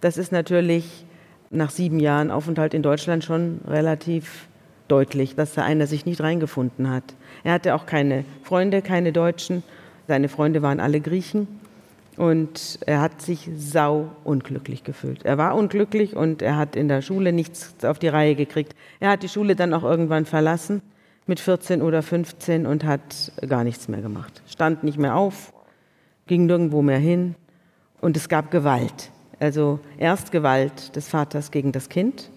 Das ist natürlich nach sieben Jahren Aufenthalt in Deutschland schon relativ deutlich, dass da einer sich nicht reingefunden hat. Er hatte auch keine Freunde, keine Deutschen. Seine Freunde waren alle Griechen. Und er hat sich sau unglücklich gefühlt. Er war unglücklich und er hat in der Schule nichts auf die Reihe gekriegt. Er hat die Schule dann auch irgendwann verlassen mit 14 oder 15 und hat gar nichts mehr gemacht. Stand nicht mehr auf, ging nirgendwo mehr hin und es gab Gewalt. Also erst Gewalt des Vaters gegen das Kind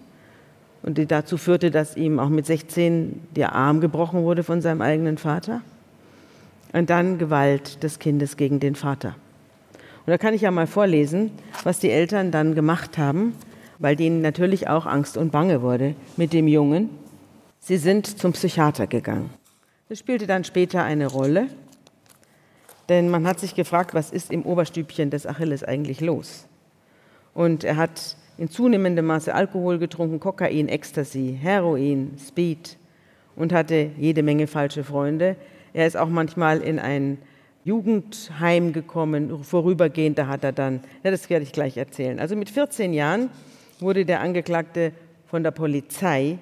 und die dazu führte, dass ihm auch mit 16 der Arm gebrochen wurde von seinem eigenen Vater. Und dann Gewalt des Kindes gegen den Vater. Und da kann ich ja mal vorlesen, was die Eltern dann gemacht haben, weil denen natürlich auch Angst und Bange wurde mit dem Jungen. Sie sind zum Psychiater gegangen. Das spielte dann später eine Rolle, denn man hat sich gefragt, was ist im Oberstübchen des Achilles eigentlich los? Und er hat in zunehmendem Maße Alkohol getrunken, Kokain, Ecstasy, Heroin, Speed und hatte jede Menge falsche Freunde. Er ist auch manchmal in ein Jugendheim gekommen, vorübergehend, da hat er dann, ja, das werde ich gleich erzählen. Also mit 14 Jahren wurde der Angeklagte von der Polizei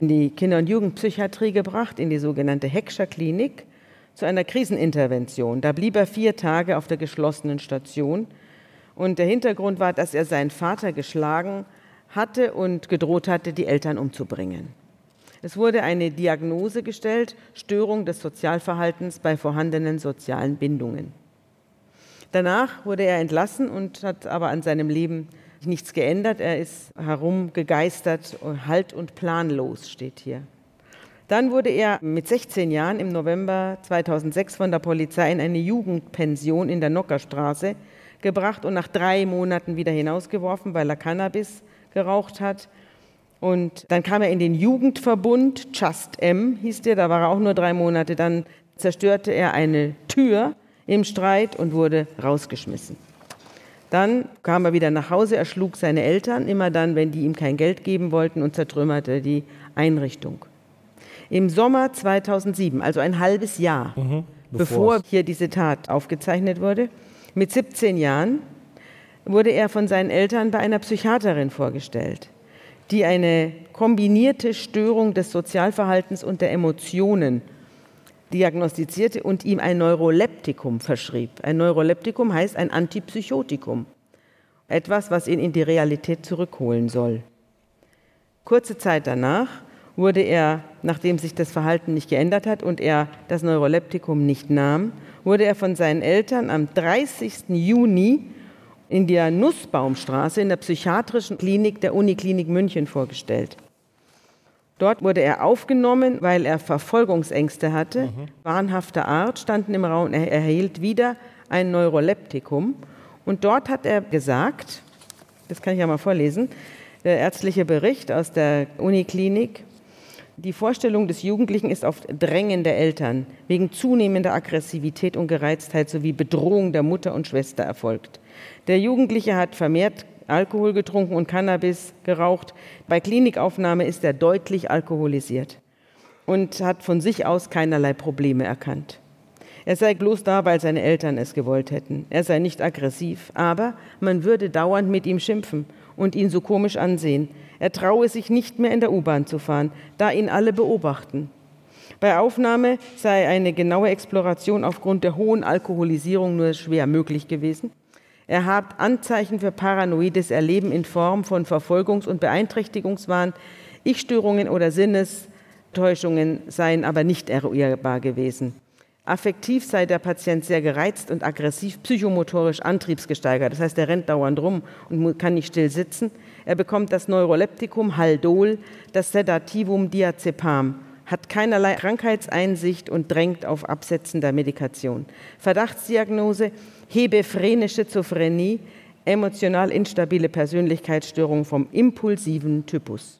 in die Kinder- und Jugendpsychiatrie gebracht, in die sogenannte Heckscher Klinik, zu einer Krisenintervention. Da blieb er vier Tage auf der geschlossenen Station. Und der Hintergrund war, dass er seinen Vater geschlagen hatte und gedroht hatte, die Eltern umzubringen. Es wurde eine Diagnose gestellt, Störung des Sozialverhaltens bei vorhandenen sozialen Bindungen. Danach wurde er entlassen und hat aber an seinem Leben nichts geändert. Er ist herumgegeistert, halt und planlos steht hier. Dann wurde er mit 16 Jahren im November 2006 von der Polizei in eine Jugendpension in der Nockerstraße gebracht und nach drei Monaten wieder hinausgeworfen, weil er Cannabis geraucht hat. Und dann kam er in den Jugendverbund, Just M hieß der, da war er auch nur drei Monate. Dann zerstörte er eine Tür im Streit und wurde rausgeschmissen. Dann kam er wieder nach Hause, er schlug seine Eltern, immer dann, wenn die ihm kein Geld geben wollten und zertrümmerte die Einrichtung. Im Sommer 2007, also ein halbes Jahr, mhm, bevor hier diese Tat aufgezeichnet wurde, mit 17 Jahren, wurde er von seinen Eltern bei einer Psychiaterin vorgestellt die eine kombinierte Störung des Sozialverhaltens und der Emotionen diagnostizierte und ihm ein Neuroleptikum verschrieb. Ein Neuroleptikum heißt ein Antipsychotikum, etwas, was ihn in die Realität zurückholen soll. Kurze Zeit danach wurde er, nachdem sich das Verhalten nicht geändert hat und er das Neuroleptikum nicht nahm, wurde er von seinen Eltern am 30. Juni in der Nussbaumstraße in der psychiatrischen Klinik der Uniklinik München vorgestellt. Dort wurde er aufgenommen, weil er Verfolgungsängste hatte, mhm. wahnhafter Art, standen im Raum, er erhielt wieder ein Neuroleptikum. Und dort hat er gesagt, das kann ich ja mal vorlesen, der ärztliche Bericht aus der Uniklinik, die Vorstellung des Jugendlichen ist auf Drängen der Eltern wegen zunehmender Aggressivität und Gereiztheit sowie Bedrohung der Mutter und Schwester erfolgt. Der Jugendliche hat vermehrt Alkohol getrunken und Cannabis geraucht. Bei Klinikaufnahme ist er deutlich alkoholisiert und hat von sich aus keinerlei Probleme erkannt. Er sei bloß da, weil seine Eltern es gewollt hätten. Er sei nicht aggressiv, aber man würde dauernd mit ihm schimpfen und ihn so komisch ansehen. Er traue sich nicht mehr in der U-Bahn zu fahren, da ihn alle beobachten. Bei Aufnahme sei eine genaue Exploration aufgrund der hohen Alkoholisierung nur schwer möglich gewesen. Er hat Anzeichen für paranoides Erleben in Form von Verfolgungs- und Beeinträchtigungswahn. Ich-Störungen oder Sinnestäuschungen seien aber nicht eruierbar gewesen. Affektiv sei der Patient sehr gereizt und aggressiv, psychomotorisch antriebsgesteigert. Das heißt, er rennt dauernd rum und kann nicht still sitzen. Er bekommt das Neuroleptikum Haldol, das Sedativum Diazepam, hat keinerlei Krankheitseinsicht und drängt auf Absetzen der Medikation. Verdachtsdiagnose hebephrene Schizophrenie, emotional instabile Persönlichkeitsstörung vom impulsiven Typus.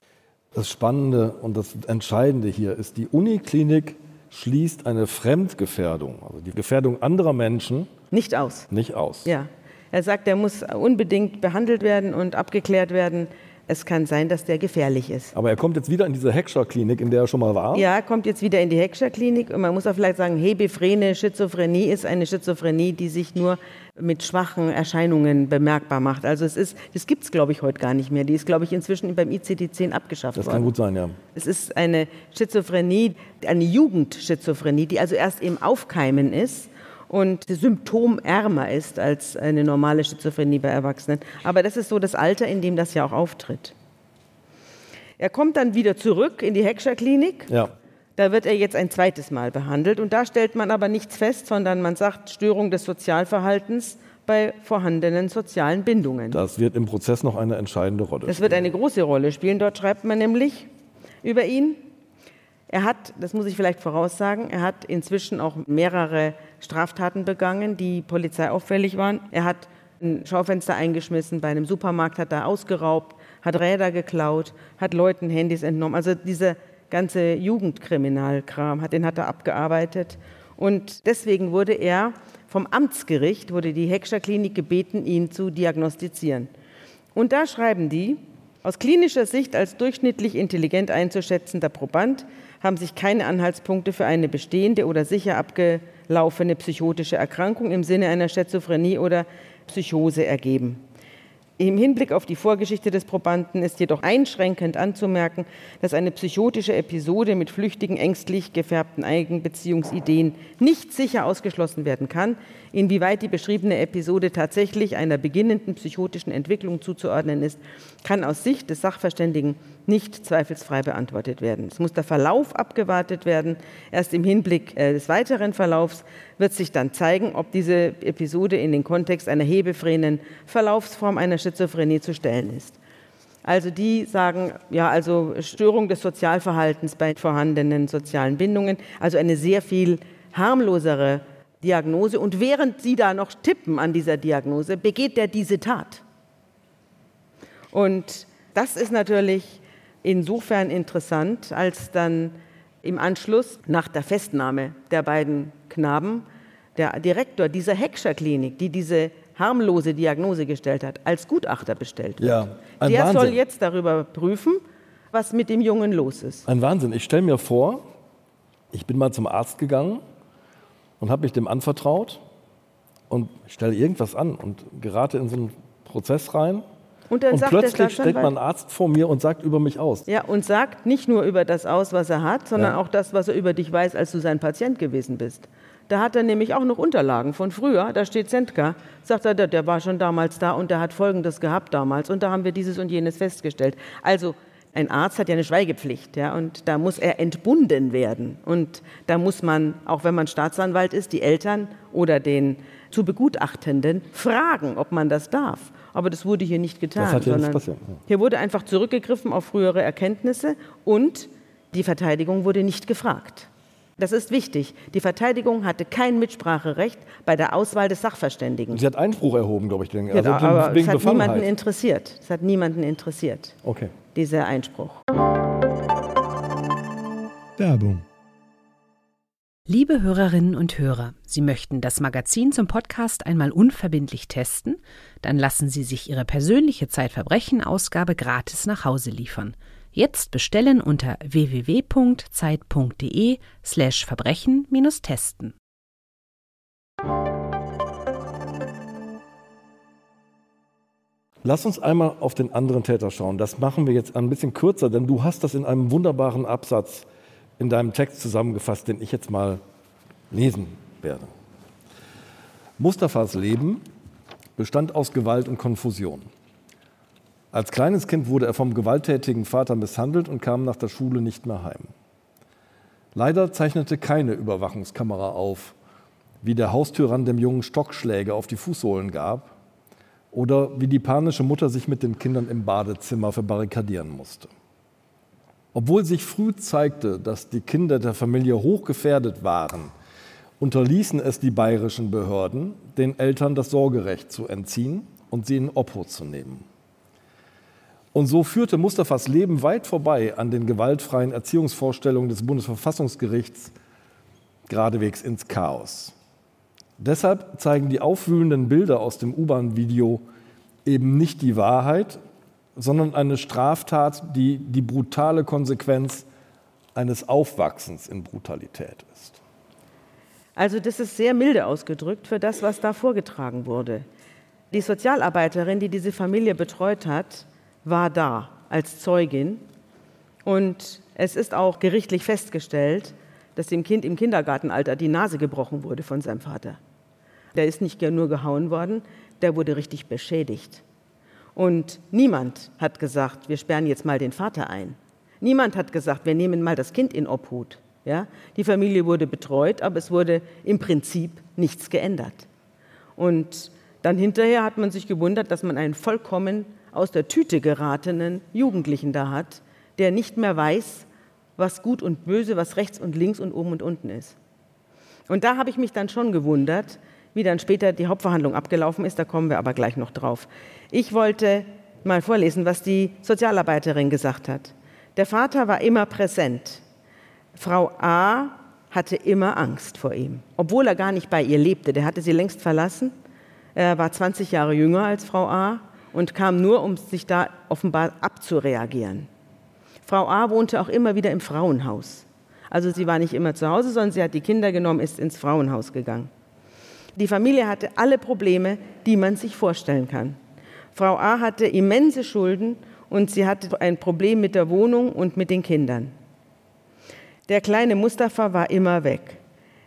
Das Spannende und das Entscheidende hier ist, die Uniklinik schließt eine Fremdgefährdung, also die Gefährdung anderer Menschen, nicht aus. Nicht aus. Ja. Er sagt, er muss unbedingt behandelt werden und abgeklärt werden. Es kann sein, dass der gefährlich ist. Aber er kommt jetzt wieder in diese Heckscher-Klinik, in der er schon mal war. Ja, er kommt jetzt wieder in die Heckscher-Klinik. Und man muss auch vielleicht sagen, hebephrene Schizophrenie ist eine Schizophrenie, die sich nur mit schwachen Erscheinungen bemerkbar macht. Also es ist, das gibt es, glaube ich, heute gar nicht mehr. Die ist, glaube ich, inzwischen beim ICD-10 abgeschafft Das worden. kann gut sein, ja. Es ist eine Schizophrenie, eine Jugendschizophrenie, die also erst im Aufkeimen ist und symptomärmer ist als eine normale Schizophrenie bei Erwachsenen. Aber das ist so das Alter, in dem das ja auch auftritt. Er kommt dann wieder zurück in die Heckscher Klinik. Ja. Da wird er jetzt ein zweites Mal behandelt. Und da stellt man aber nichts fest, sondern man sagt Störung des Sozialverhaltens bei vorhandenen sozialen Bindungen. Das wird im Prozess noch eine entscheidende Rolle Das wird eine große Rolle spielen. Dort schreibt man nämlich über ihn. Er hat, das muss ich vielleicht voraussagen, er hat inzwischen auch mehrere Straftaten begangen, die polizeiauffällig waren. Er hat ein Schaufenster eingeschmissen bei einem Supermarkt, hat da ausgeraubt, hat Räder geklaut, hat Leuten Handys entnommen. Also dieser ganze Jugendkriminalkram, den hat er abgearbeitet. Und deswegen wurde er vom Amtsgericht, wurde die Heckscher Klinik gebeten, ihn zu diagnostizieren. Und da schreiben die, aus klinischer Sicht als durchschnittlich intelligent einzuschätzender Proband haben sich keine Anhaltspunkte für eine bestehende oder sicher abgelaufene psychotische Erkrankung im Sinne einer Schizophrenie oder Psychose ergeben. Im Hinblick auf die Vorgeschichte des Probanden ist jedoch einschränkend anzumerken, dass eine psychotische Episode mit flüchtigen, ängstlich gefärbten Eigenbeziehungsideen nicht sicher ausgeschlossen werden kann. Inwieweit die beschriebene Episode tatsächlich einer beginnenden psychotischen Entwicklung zuzuordnen ist, kann aus Sicht des Sachverständigen nicht zweifelsfrei beantwortet werden. Es muss der Verlauf abgewartet werden. Erst im Hinblick äh, des weiteren Verlaufs wird sich dann zeigen, ob diese Episode in den Kontext einer hebephrenen Verlaufsform einer Schizophrenie zu stellen ist. Also die sagen, ja, also Störung des Sozialverhaltens bei vorhandenen sozialen Bindungen, also eine sehr viel harmlosere Diagnose. Und während Sie da noch tippen an dieser Diagnose, begeht der diese Tat. Und das ist natürlich insofern interessant, als dann im Anschluss nach der Festnahme der beiden Knaben der Direktor dieser Heckscher Klinik, die diese harmlose Diagnose gestellt hat, als Gutachter bestellt wird. Ja, ein der soll Wahnsinn. jetzt darüber prüfen, was mit dem Jungen los ist. Ein Wahnsinn. Ich stelle mir vor, ich bin mal zum Arzt gegangen und habe mich dem anvertraut und stelle irgendwas an und gerate in so einen Prozess rein. Und dann und plötzlich steht Staatsanwalt- mal ein Arzt vor mir und sagt über mich aus. Ja, und sagt nicht nur über das aus, was er hat, sondern Ja. auch das, was er über dich weiß, als du sein Patient gewesen bist. Da hat er nämlich auch noch Unterlagen von früher. Da steht Sendka. Sagt er, der, der war schon damals da und der hat Folgendes gehabt damals. Und da haben wir dieses und jenes festgestellt. Also ein Arzt hat ja eine Schweigepflicht, ja, und da muss er entbunden werden. Und da muss man, auch wenn man Staatsanwalt ist, die Eltern oder den zu Begutachtenden fragen, ob man das darf. Aber das wurde hier nicht getan. Nicht sondern ja. hier wurde einfach zurückgegriffen auf frühere Erkenntnisse und die Verteidigung wurde nicht gefragt. Das ist wichtig. Die Verteidigung hatte kein Mitspracherecht bei der Auswahl des Sachverständigen. Sie hat Einspruch erhoben, glaube ich. den- Ja, Also aber wegen es hat niemanden interessiert. Es hat niemanden interessiert, Okay. dieser Einspruch. Werbung. Liebe Hörerinnen und Hörer, Sie möchten das Magazin zum Podcast einmal unverbindlich testen? Dann lassen Sie sich Ihre persönliche Zeitverbrechen-Ausgabe gratis nach Hause liefern. Jetzt bestellen unter www.zeit.de slash Verbrechen-testen. Lass uns einmal auf den anderen Täter schauen. Das machen wir jetzt ein bisschen kürzer, denn du hast das in einem wunderbaren Absatz in deinem Text zusammengefasst, den ich jetzt mal lesen werde. Mustafas Leben bestand aus Gewalt und Konfusion. Als kleines Kind wurde er vom gewalttätigen Vater misshandelt und kam nach der Schule nicht mehr heim. Leider zeichnete keine Überwachungskamera auf, wie der Haustyrant dem Jungen Stockschläge auf die Fußsohlen gab oder wie die panische Mutter sich mit den Kindern im Badezimmer verbarrikadieren musste. Obwohl sich früh zeigte, dass die Kinder der Familie hochgefährdet waren, unterließen es die bayerischen Behörden, den Eltern das Sorgerecht zu entziehen und sie in Obhut zu nehmen. Und so führte Mustafas Leben weit vorbei an den gewaltfreien Erziehungsvorstellungen des Bundesverfassungsgerichts geradewegs ins Chaos. Deshalb zeigen die aufwühlenden Bilder aus dem U-Bahn-Video eben nicht die Wahrheit, sondern eine Straftat, die die brutale Konsequenz eines Aufwachsens in Brutalität ist. Also das ist sehr milde ausgedrückt für das, was da vorgetragen wurde. Die Sozialarbeiterin, die diese Familie betreut hat, war da als Zeugin. Und es ist auch gerichtlich festgestellt, dass dem Kind im Kindergartenalter die Nase gebrochen wurde von seinem Vater. Der ist nicht nur gehauen worden, der wurde richtig beschädigt. Und niemand hat gesagt, wir sperren jetzt mal den Vater ein. Niemand hat gesagt, wir nehmen mal das Kind in Obhut. Ja? Die Familie wurde betreut, aber es wurde im Prinzip nichts geändert. Und dann hinterher hat man sich gewundert, dass man einen vollkommen aus der Tüte geratenen Jugendlichen da hat, der nicht mehr weiß, was gut und böse, was rechts und links und oben und unten ist. Und da habe ich mich dann schon gewundert, wie dann später die Hauptverhandlung abgelaufen ist, da kommen wir aber gleich noch drauf. Ich wollte mal vorlesen, was die Sozialarbeiterin gesagt hat. Der Vater war immer präsent. Frau A hatte immer Angst vor ihm, obwohl er gar nicht bei ihr lebte. Der hatte sie längst verlassen. Er war 20 Jahre jünger als Frau A und kam nur, um sich da offenbar abzureagieren. Frau A wohnte auch immer wieder im Frauenhaus. Also sie war nicht immer zu Hause, sondern sie hat die Kinder genommen, ist ins Frauenhaus gegangen. Die Familie hatte alle Probleme, die man sich vorstellen kann. Frau A hatte immense Schulden und sie hatte ein Problem mit der Wohnung und mit den Kindern. Der kleine Mustafa war immer weg.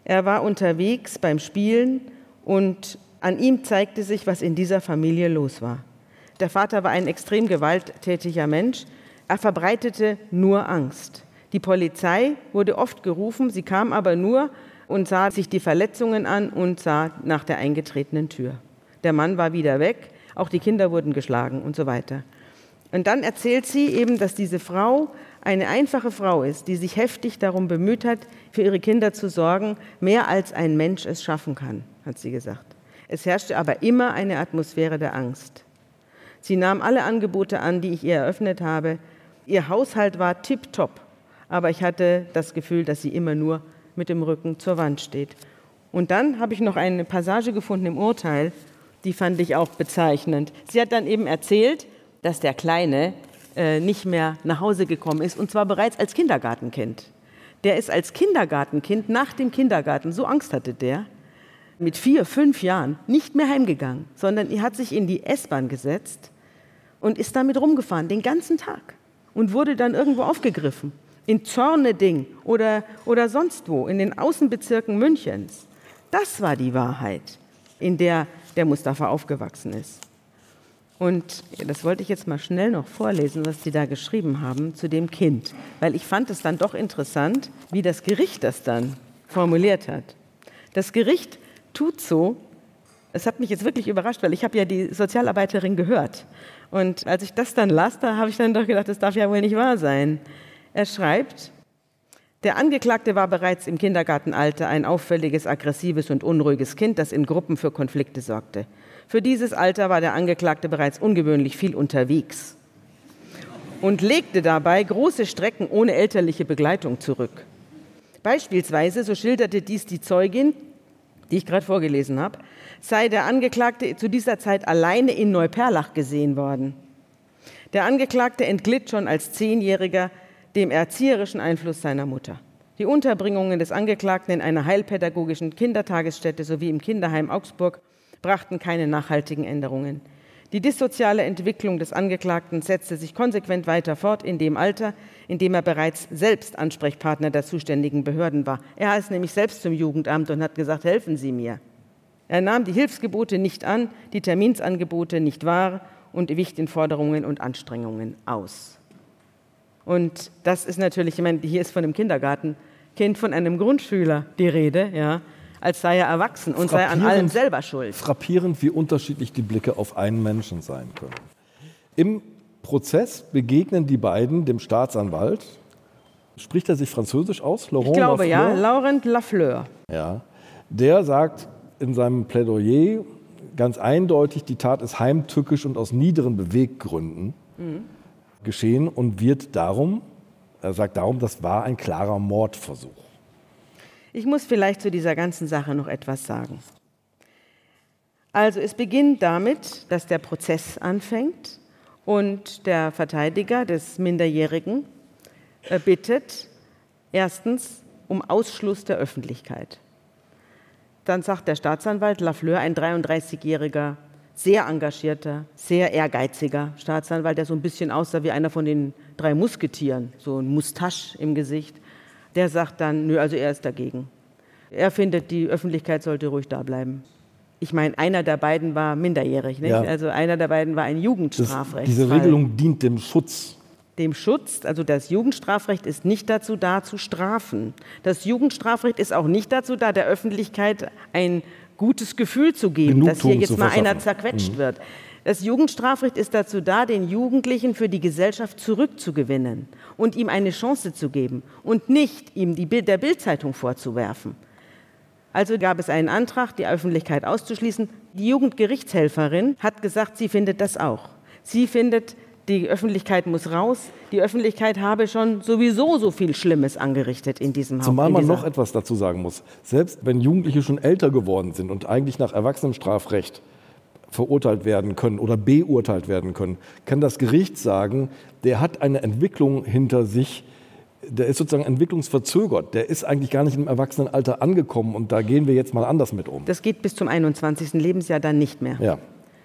Er war unterwegs beim Spielen und an ihm zeigte sich, was in dieser Familie los war. Der Vater war ein extrem gewalttätiger Mensch. Er verbreitete nur Angst. Die Polizei wurde oft gerufen, sie kam aber nur, und sah sich die Verletzungen an und sah nach der eingetretenen Tür. Der Mann war wieder weg, auch die Kinder wurden geschlagen und so weiter. Und dann erzählt sie eben, dass diese Frau eine einfache Frau ist, die sich heftig darum bemüht hat, für ihre Kinder zu sorgen, mehr als ein Mensch es schaffen kann, hat sie gesagt. Es herrschte aber immer eine Atmosphäre der Angst. Sie nahm alle Angebote an, die ich ihr eröffnet habe. Ihr Haushalt war tipptopp, aber ich hatte das Gefühl, dass sie immer nur mit dem Rücken zur Wand steht. Und dann habe ich noch eine Passage gefunden im Urteil, die fand ich auch bezeichnend. Sie hat dann eben erzählt, dass der Kleine äh, nicht mehr nach Hause gekommen ist, und zwar bereits als Kindergartenkind. Der ist als Kindergartenkind nach dem Kindergarten, so Angst hatte der, mit vier, fünf Jahren nicht mehr heimgegangen, sondern er hat sich in die S-Bahn gesetzt und ist damit rumgefahren, den ganzen Tag. Und wurde dann irgendwo aufgegriffen in Zorneding oder, oder sonst wo, in den Außenbezirken Münchens. Das war die Wahrheit, in der der Mustafa aufgewachsen ist. Und das wollte ich jetzt mal schnell noch vorlesen, was Sie da geschrieben haben zu dem Kind, weil ich fand es dann doch interessant, wie das Gericht das dann formuliert hat. Das Gericht tut so, es hat mich jetzt wirklich überrascht, weil ich habe ja die Sozialarbeiterin gehört. Und als ich das dann las, da habe ich dann doch gedacht, das darf ja wohl nicht wahr sein. Er schreibt, der Angeklagte war bereits im Kindergartenalter ein auffälliges, aggressives und unruhiges Kind, das in Gruppen für Konflikte sorgte. Für dieses Alter war der Angeklagte bereits ungewöhnlich viel unterwegs und legte dabei große Strecken ohne elterliche Begleitung zurück. Beispielsweise, so schilderte dies die Zeugin, die ich gerade vorgelesen habe, sei der Angeklagte zu dieser Zeit alleine in Neuperlach gesehen worden. Der Angeklagte entglitt schon als Zehnjähriger dem erzieherischen Einfluss seiner Mutter. Die Unterbringungen des Angeklagten in einer heilpädagogischen Kindertagesstätte sowie im Kinderheim Augsburg brachten keine nachhaltigen Änderungen. Die dissoziale Entwicklung des Angeklagten setzte sich konsequent weiter fort in dem Alter, in dem er bereits selbst Ansprechpartner der zuständigen Behörden war. Er ist nämlich selbst zum Jugendamt und hat gesagt, helfen Sie mir. Er nahm die Hilfsgebote nicht an, die Terminsangebote nicht wahr und wich den Forderungen und Anstrengungen aus. Und das ist natürlich, ich meine, hier ist von einem Kindergartenkind, von einem Grundschüler die Rede, ja, als sei er erwachsen und sei an allem selber schuld. Frappierend, wie unterschiedlich die Blicke auf einen Menschen sein können. Im Prozess begegnen die beiden dem Staatsanwalt. Spricht er sich französisch aus? Laurent ich glaube Lafleur? ja, Laurent Lafleur. Ja, der sagt in seinem Plädoyer ganz eindeutig, die Tat ist heimtückisch und aus niederen Beweggründen. Mhm geschehen und wird darum, er sagt darum, das war ein klarer Mordversuch. Ich muss vielleicht zu dieser ganzen Sache noch etwas sagen. Also es beginnt damit, dass der Prozess anfängt und der Verteidiger des Minderjährigen äh, bittet erstens um Ausschluss der Öffentlichkeit. Dann sagt der Staatsanwalt Lafleur, ein 33-jähriger, sehr engagierter, sehr ehrgeiziger Staatsanwalt, der so ein bisschen aussah wie einer von den drei Musketieren, so ein Mustache im Gesicht, der sagt dann, nö, also er ist dagegen. Er findet, die Öffentlichkeit sollte ruhig da bleiben. Ich meine, einer der beiden war minderjährig, nicht? Ja. Also einer der beiden war ein Jugendstrafrecht. diese Regelung dient dem Schutz. Dem Schutz, also das Jugendstrafrecht ist nicht dazu da, zu strafen. Das Jugendstrafrecht ist auch nicht dazu da, der Öffentlichkeit ein gutes Gefühl zu geben, dass hier jetzt mal einer zerquetscht wird. Das Jugendstrafrecht ist dazu da, den Jugendlichen für die Gesellschaft zurückzugewinnen und ihm eine Chance zu geben und nicht ihm die Bild der Bildzeitung vorzuwerfen. Also gab es einen Antrag, die Öffentlichkeit auszuschließen. Die Jugendgerichtshelferin hat gesagt, sie findet das auch. Sie findet, die Öffentlichkeit muss raus. Die Öffentlichkeit habe schon sowieso so viel Schlimmes angerichtet in diesem Haus. Zumal man noch etwas dazu sagen muss. Selbst wenn Jugendliche schon älter geworden sind und eigentlich nach Erwachsenenstrafrecht verurteilt werden können oder beurteilt werden können, kann das Gericht sagen, der hat eine Entwicklung hinter sich, der ist sozusagen entwicklungsverzögert, der ist eigentlich gar nicht im Erwachsenenalter angekommen und da gehen wir jetzt mal anders mit um. Das geht bis zum 21. Lebensjahr dann nicht mehr. Ja.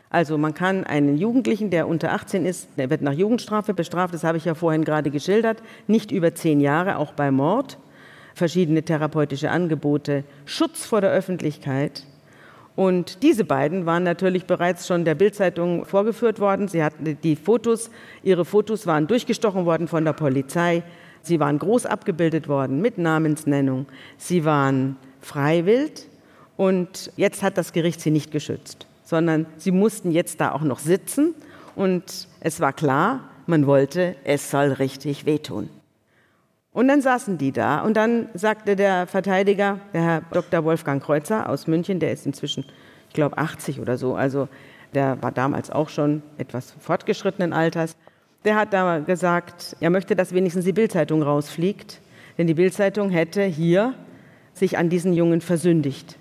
Also man kann einen Jugendlichen, der unter 18 ist, der wird nach Jugendstrafe bestraft, das habe ich ja vorhin gerade geschildert, nicht über zehn Jahre, auch bei Mord, verschiedene therapeutische Angebote, Schutz vor der Öffentlichkeit. Und diese beiden waren natürlich bereits schon der Bildzeitung vorgeführt worden. Sie hatten die Fotos, ihre Fotos waren durchgestochen worden von der Polizei. Sie waren groß abgebildet worden mit Namensnennung. Sie waren freiwillig und jetzt hat das Gericht sie nicht geschützt, sondern sie mussten jetzt da auch noch sitzen und es war klar, man wollte, es soll richtig wehtun. Und dann saßen die da und dann sagte der Verteidiger, der Herr Dr. Wolfgang Kreuzer aus München, der ist inzwischen, ich glaube, 80 oder so, also der war damals auch schon etwas fortgeschrittenen Alters, der hat da gesagt, er möchte, dass wenigstens die Bildzeitung rausfliegt, denn die Bildzeitung hätte hier sich an diesen Jungen versündigt.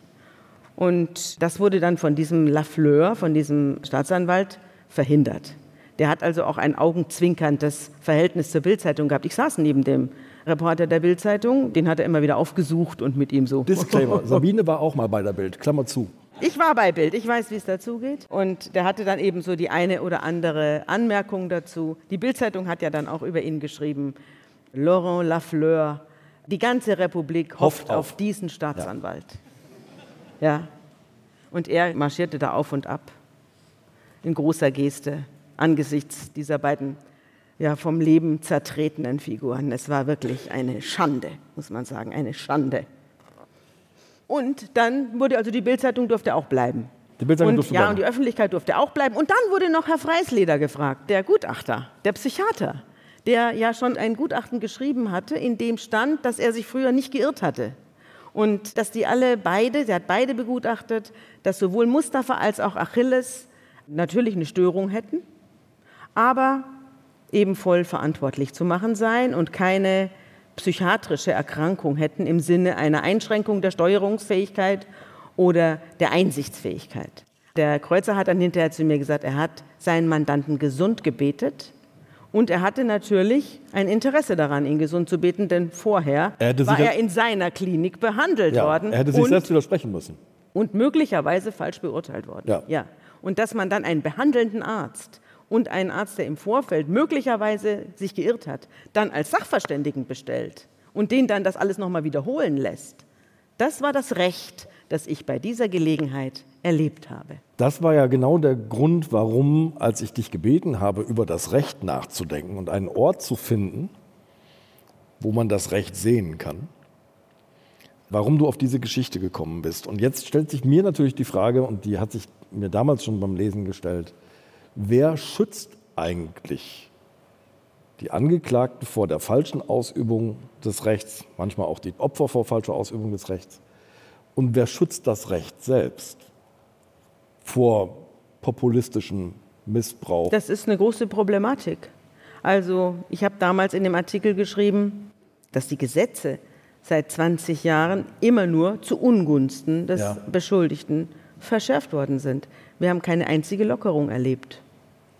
Und das wurde dann von diesem Lafleur, von diesem Staatsanwalt, verhindert. Der hat also auch ein augenzwinkerndes Verhältnis zur Bildzeitung gehabt. Ich saß neben dem Reporter der Bildzeitung, den hat er immer wieder aufgesucht und mit ihm so. Disclaimer, Sabine war auch mal bei der Bild, Klammer zu. Ich war bei Bild, ich weiß, wie es dazu geht. Und der hatte dann eben so die eine oder andere Anmerkung dazu. Die Bildzeitung hat ja dann auch über ihn geschrieben, Laurent Lafleur, die ganze Republik hofft, Hofft auf. auf diesen Staatsanwalt. Ja. Und er marschierte da auf und ab in großer Geste angesichts dieser beiden ja, vom Leben zertretenen Figuren. Es war wirklich eine Schande, muss man sagen, eine Schande. Und dann wurde also die Bildzeitung durfte auch bleiben. Die Bildzeitung und, durfte ja, bleiben. und die Öffentlichkeit durfte auch bleiben. Und dann wurde noch Herr Freisleder gefragt, der Gutachter, der Psychiater, der ja schon ein Gutachten geschrieben hatte, in dem stand, dass er sich früher nicht geirrt hatte. Und dass die alle beide, sie hat beide begutachtet, dass sowohl Mustafa als auch Achilles natürlich eine Störung hätten, aber eben voll verantwortlich zu machen seien und keine psychiatrische Erkrankung hätten im Sinne einer Einschränkung der Steuerungsfähigkeit oder der Einsichtsfähigkeit. Der Kreuzer hat dann hinterher zu mir gesagt, er hat seinen Mandanten gesund gebetet und er hatte natürlich ein Interesse daran, ihn gesund zu beten, denn vorher Er war er in seiner Klinik behandelt Ja, worden er hätte sich und selbst widersprechen müssen. und möglicherweise falsch beurteilt worden. Ja. ja. Und dass man dann einen behandelnden Arzt und einen Arzt, der im Vorfeld möglicherweise sich geirrt hat, dann als Sachverständigen bestellt und den dann das alles nochmal wiederholen lässt, das war das Recht, das ich bei dieser Gelegenheit erlebt habe. Das war ja genau der Grund, warum, als ich dich gebeten habe, über das Recht nachzudenken und einen Ort zu finden, wo man das Recht sehen kann, warum du auf diese Geschichte gekommen bist. Und jetzt stellt sich mir natürlich die Frage, und die hat sich mir damals schon beim Lesen gestellt, wer schützt eigentlich die Angeklagten vor der falschen Ausübung des Rechts, manchmal auch die Opfer vor falscher Ausübung des Rechts? Und wer schützt das Recht selbst vor populistischem Missbrauch? Das ist eine große Problematik. Also ich habe damals in dem Artikel geschrieben, dass die Gesetze seit 20 Jahren immer nur zu Ungunsten des Ja. Beschuldigten verschärft worden sind. Wir haben keine einzige Lockerung erlebt.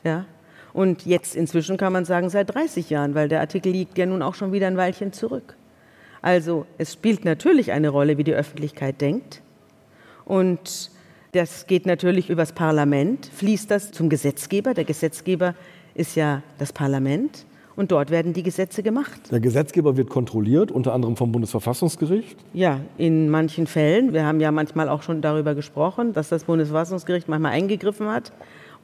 Ja? Und jetzt inzwischen kann man sagen, seit 30 Jahren, weil der Artikel liegt ja nun auch schon wieder ein Weilchen zurück. Also es spielt natürlich eine Rolle, wie die Öffentlichkeit denkt. Und das geht natürlich übers Parlament, fließt das zum Gesetzgeber. Der Gesetzgeber ist ja das Parlament und dort werden die Gesetze gemacht. Der Gesetzgeber wird kontrolliert, unter anderem vom Bundesverfassungsgericht. Ja, in manchen Fällen. Wir haben ja manchmal auch schon darüber gesprochen, dass das Bundesverfassungsgericht manchmal eingegriffen hat.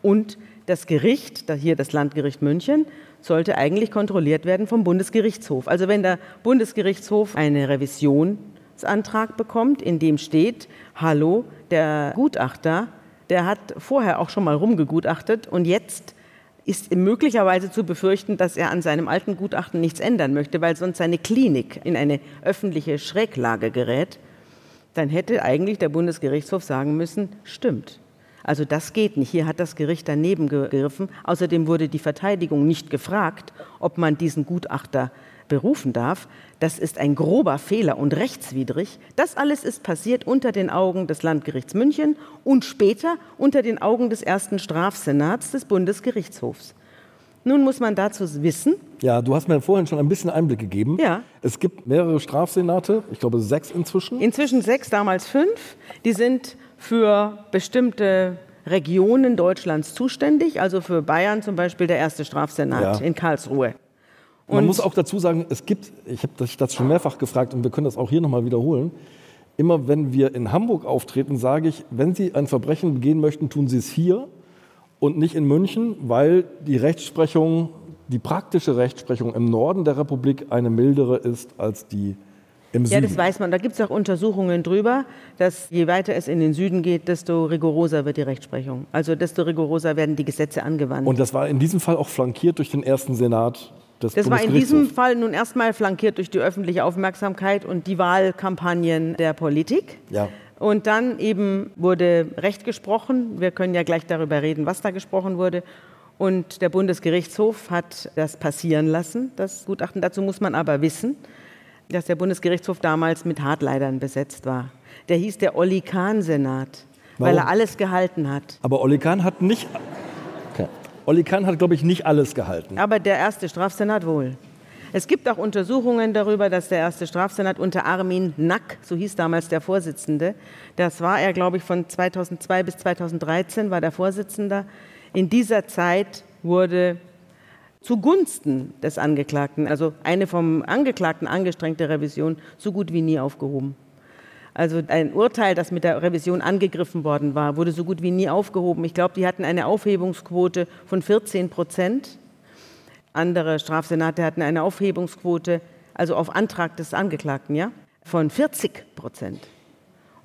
Und das Gericht, hier das Landgericht München, sollte eigentlich kontrolliert werden vom Bundesgerichtshof. Also wenn der Bundesgerichtshof eine Revisionsantrag bekommt, in dem steht, hallo, der Gutachter, der hat vorher auch schon mal rumgegutachtet und jetzt ist möglicherweise zu befürchten, dass er an seinem alten Gutachten nichts ändern möchte, weil sonst seine Klinik in eine öffentliche Schräglage gerät, dann hätte eigentlich der Bundesgerichtshof sagen müssen, stimmt. Also das geht nicht. Hier hat das Gericht daneben gegriffen. Außerdem wurde die Verteidigung nicht gefragt, ob man diesen Gutachter berufen darf. Das ist ein grober Fehler und rechtswidrig. Das alles ist passiert unter den Augen des Landgerichts München und später unter den Augen des ersten Strafsenats des Bundesgerichtshofs. Nun muss man dazu wissen. Ja, du hast mir vorhin schon ein bisschen Einblick gegeben. Ja. Es gibt mehrere Strafsenate, ich glaube sechs inzwischen. Inzwischen sechs, damals fünf. Die sind für bestimmte Regionen Deutschlands zuständig, also für Bayern zum Beispiel der erste Strafsenat ja. in Karlsruhe. Und Man muss auch dazu sagen, es gibt, ich habe das schon mehrfach gefragt und wir können das auch hier nochmal wiederholen, immer wenn wir in Hamburg auftreten, sage ich, wenn Sie ein Verbrechen begehen möchten, tun Sie es hier und nicht in München, weil die Rechtsprechung, die praktische Rechtsprechung im Norden der Republik eine mildere ist als die im Süden. Ja, das weiß man. Da gibt es auch Untersuchungen drüber, dass je weiter es in den Süden geht, desto rigoroser wird die Rechtsprechung. Also desto rigoroser werden die Gesetze angewandt. Und das war in diesem Fall auch flankiert durch den ersten Senat des Das war in diesem Fall nun erstmal flankiert durch die öffentliche Aufmerksamkeit und die Wahlkampagnen der Politik. Ja. Und dann eben wurde Recht gesprochen. Wir können ja gleich darüber reden, was da gesprochen wurde. Und der Bundesgerichtshof hat das passieren lassen, das Gutachten. Dazu muss man aber wissen, dass der Bundesgerichtshof damals mit Hartleidern besetzt war. Der hieß der Olli Kahn-Senat, weil er alles gehalten hat. Aber Olli Kahn hat nicht Olli Kahn hat, glaube ich, nicht alles gehalten. Aber der erste Strafsenat wohl. Es gibt auch Untersuchungen darüber, dass der erste Strafsenat unter Armin Nack, so hieß damals der Vorsitzende, das war er, glaube ich, von 2002 bis 2013 war der Vorsitzender. In dieser Zeit wurde zugunsten des Angeklagten, also eine vom Angeklagten angestrengte Revision, so gut wie nie aufgehoben. Also ein Urteil, das mit der Revision angegriffen worden war, wurde so gut wie nie aufgehoben. Ich glaube, die hatten eine Aufhebungsquote von 14 Prozent. Andere Strafsenate hatten eine Aufhebungsquote, also auf Antrag des Angeklagten, ja, von 40 Prozent.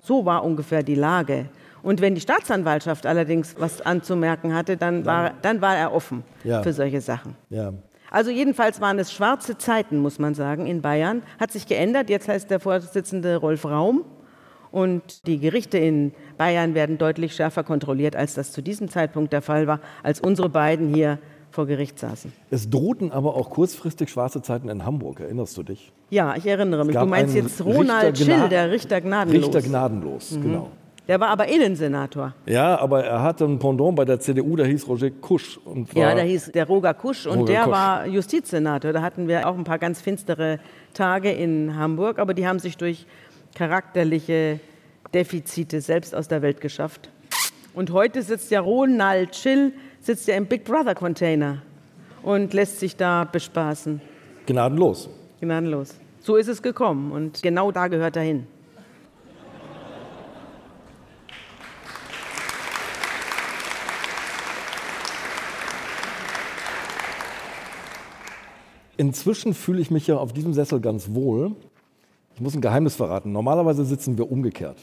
So war ungefähr die Lage. Und wenn die Staatsanwaltschaft allerdings was anzumerken hatte, dann war, dann war er offen ja. für solche Sachen. Ja. Also jedenfalls waren es schwarze Zeiten, muss man sagen, in Bayern. Hat sich geändert. Jetzt heißt der Vorsitzende Rolf Raum. Und die Gerichte in Bayern werden deutlich schärfer kontrolliert, als das zu diesem Zeitpunkt der Fall war, als unsere beiden hier vor Gericht saßen. Es drohten aber auch kurzfristig schwarze Zeiten in Hamburg, erinnerst du dich? Ja, ich erinnere mich. Du meinst jetzt Ronald Schill, der Richter gnadenlos. Richter gnadenlos, mhm. genau. Der war aber Innensenator. Ja, aber er hatte ein Pendant bei der CDU, der hieß Roger Kusch. ja, der hieß der Roger Kusch und Roger der Kusch. war Justizsenator. Da hatten wir auch ein paar ganz finstere Tage in Hamburg, aber die haben sich durch charakterliche Defizite selbst aus der Welt geschafft. Und heute sitzt ja Ronald Schill sitzt ja im Big Brother Container und lässt sich da bespaßen. Gnadenlos. Gnadenlos. So ist es gekommen und genau da gehört er hin. Inzwischen fühle ich mich ja auf diesem Sessel ganz wohl. Ich muss ein Geheimnis verraten. Normalerweise sitzen wir umgekehrt.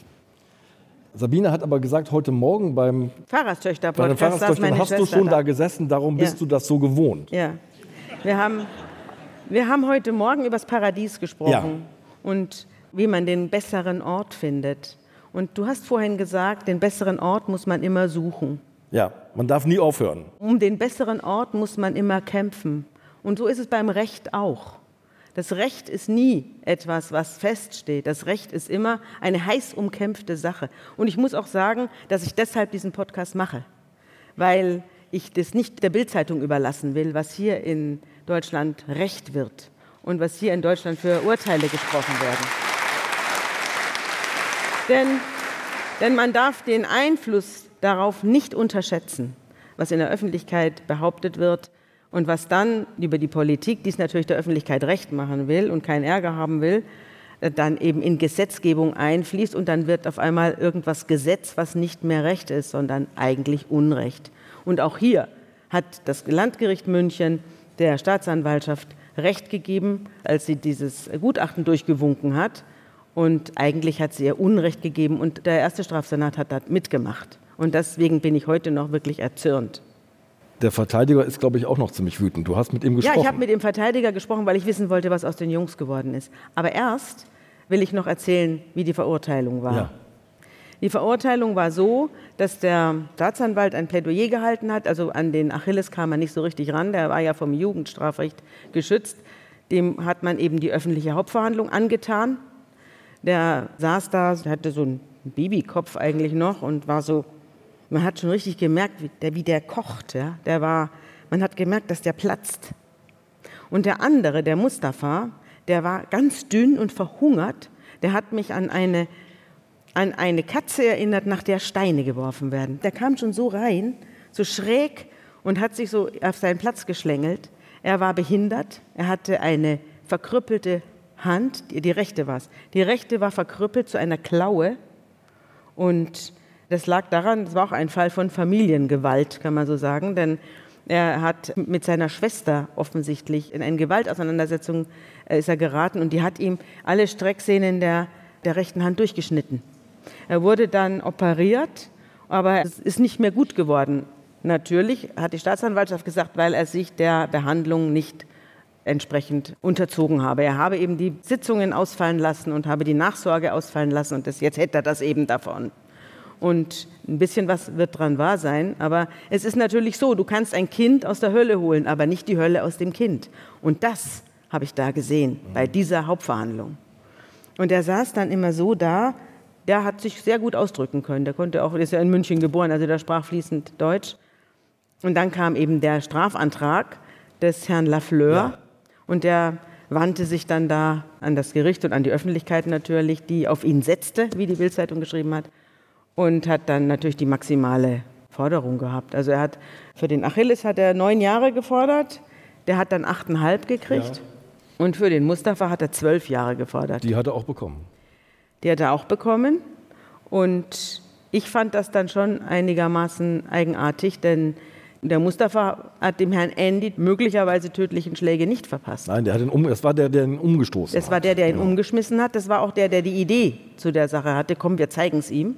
Sabine hat aber gesagt, heute Morgen beim Pfarrerstöchter-Podcast hast du schon da gesessen, darum bist ja. du das so gewohnt. Ja. Wir haben, wir haben heute Morgen über das Paradies gesprochen ja. und wie man den besseren Ort findet. Und du hast vorhin gesagt, den besseren Ort muss man immer suchen. Ja, man darf nie aufhören. Um den besseren Ort muss man immer kämpfen. Und so ist es beim Recht auch. Das Recht ist nie etwas, was feststeht. Das Recht ist immer eine heiß umkämpfte Sache. Und ich muss auch sagen, dass ich deshalb diesen Podcast mache, weil ich das nicht der Bildzeitung überlassen will, was hier in Deutschland Recht wird und was hier in Deutschland für Urteile gesprochen werden. Denn, denn man darf den Einfluss darauf nicht unterschätzen, was in der Öffentlichkeit behauptet wird und was dann über die Politik, die es natürlich der Öffentlichkeit recht machen will und keinen Ärger haben will, äh, dann eben in Gesetzgebung einfließt und dann wird auf einmal irgendwas Gesetz, was nicht mehr Recht ist, sondern eigentlich Unrecht. Und auch hier hat das Landgericht München der Staatsanwaltschaft Recht gegeben, als sie dieses Gutachten durchgewunken hat. Und eigentlich hat sie ihr Unrecht gegeben und der erste Strafsenat hat da mitgemacht. Und deswegen bin ich heute noch wirklich erzürnt. Der Verteidiger ist, glaube ich, auch noch ziemlich wütend. Du hast mit ihm gesprochen. Ja, ich habe mit dem Verteidiger gesprochen, weil ich wissen wollte, was aus den Jungs geworden ist. Aber erst will ich noch erzählen, wie die Verurteilung war. Ja. Die Verurteilung war so, dass der Staatsanwalt ein Plädoyer gehalten hat. Also an den Achilles kam er nicht so richtig ran. Der war ja vom Jugendstrafrecht geschützt. Dem hat man eben die öffentliche Hauptverhandlung angetan. Der saß da, hatte so einen Babykopf eigentlich noch und war so, man hat schon richtig gemerkt, wie der, wie der kocht. Ja? Der war, man hat gemerkt, dass der platzt. Und der andere, der Mustafa, der war ganz dünn und verhungert. Der hat mich an eine an eine Katze erinnert, nach der Steine geworfen werden. Der kam schon so rein, so schräg und hat sich so auf seinen Platz geschlängelt. Er war behindert, er hatte eine verkrüppelte Hand, die, die rechte war es. Die rechte war verkrüppelt zu einer Klaue und das lag daran, das war auch ein Fall von Familiengewalt, kann man so sagen, denn er hat mit seiner Schwester offensichtlich in eine Gewaltauseinandersetzung äh, ist er geraten und die hat ihm alle Strecksehnen der, der rechten Hand durchgeschnitten. Er wurde dann operiert, aber es ist nicht mehr gut geworden. Natürlich hat die Staatsanwaltschaft gesagt, weil er sich der Behandlung nicht entsprechend unterzogen habe. Er habe eben die Sitzungen ausfallen lassen und habe die Nachsorge ausfallen lassen und das, jetzt hätte er das eben davon. Und ein bisschen was wird dran wahr sein, aber es ist natürlich so, du kannst ein Kind aus der Hölle holen, aber nicht die Hölle aus dem Kind. Und das habe ich da gesehen bei dieser Hauptverhandlung. Und er saß dann immer so da der hat sich sehr gut ausdrücken können. Der konnte auch, ist ja in München geboren, also der sprach fließend Deutsch. Und dann kam eben der Strafantrag des Herrn Lafleur ja. und der wandte sich dann da an das Gericht und an die Öffentlichkeit natürlich, die auf ihn setzte, wie die Bildzeitung geschrieben hat, und hat dann natürlich die maximale Forderung gehabt. Also er hat für den Achilles hat er neun Jahre gefordert, der hat dann achteinhalb gekriegt. Ja. Und für den Mustafa hat er zwölf Jahre gefordert. Die hat er auch bekommen. Die hat er auch bekommen. Und ich fand das dann schon einigermaßen eigenartig, denn der Mustafa hat dem Herrn Andy möglicherweise tödlichen Schläge nicht verpasst. Nein, der hat ihn um, das war der, der ihn umgestoßen das hat. Das war der, der ihn genau. umgeschmissen hat. Das war auch der, der die Idee zu der Sache hatte. Komm, wir zeigen es ihm.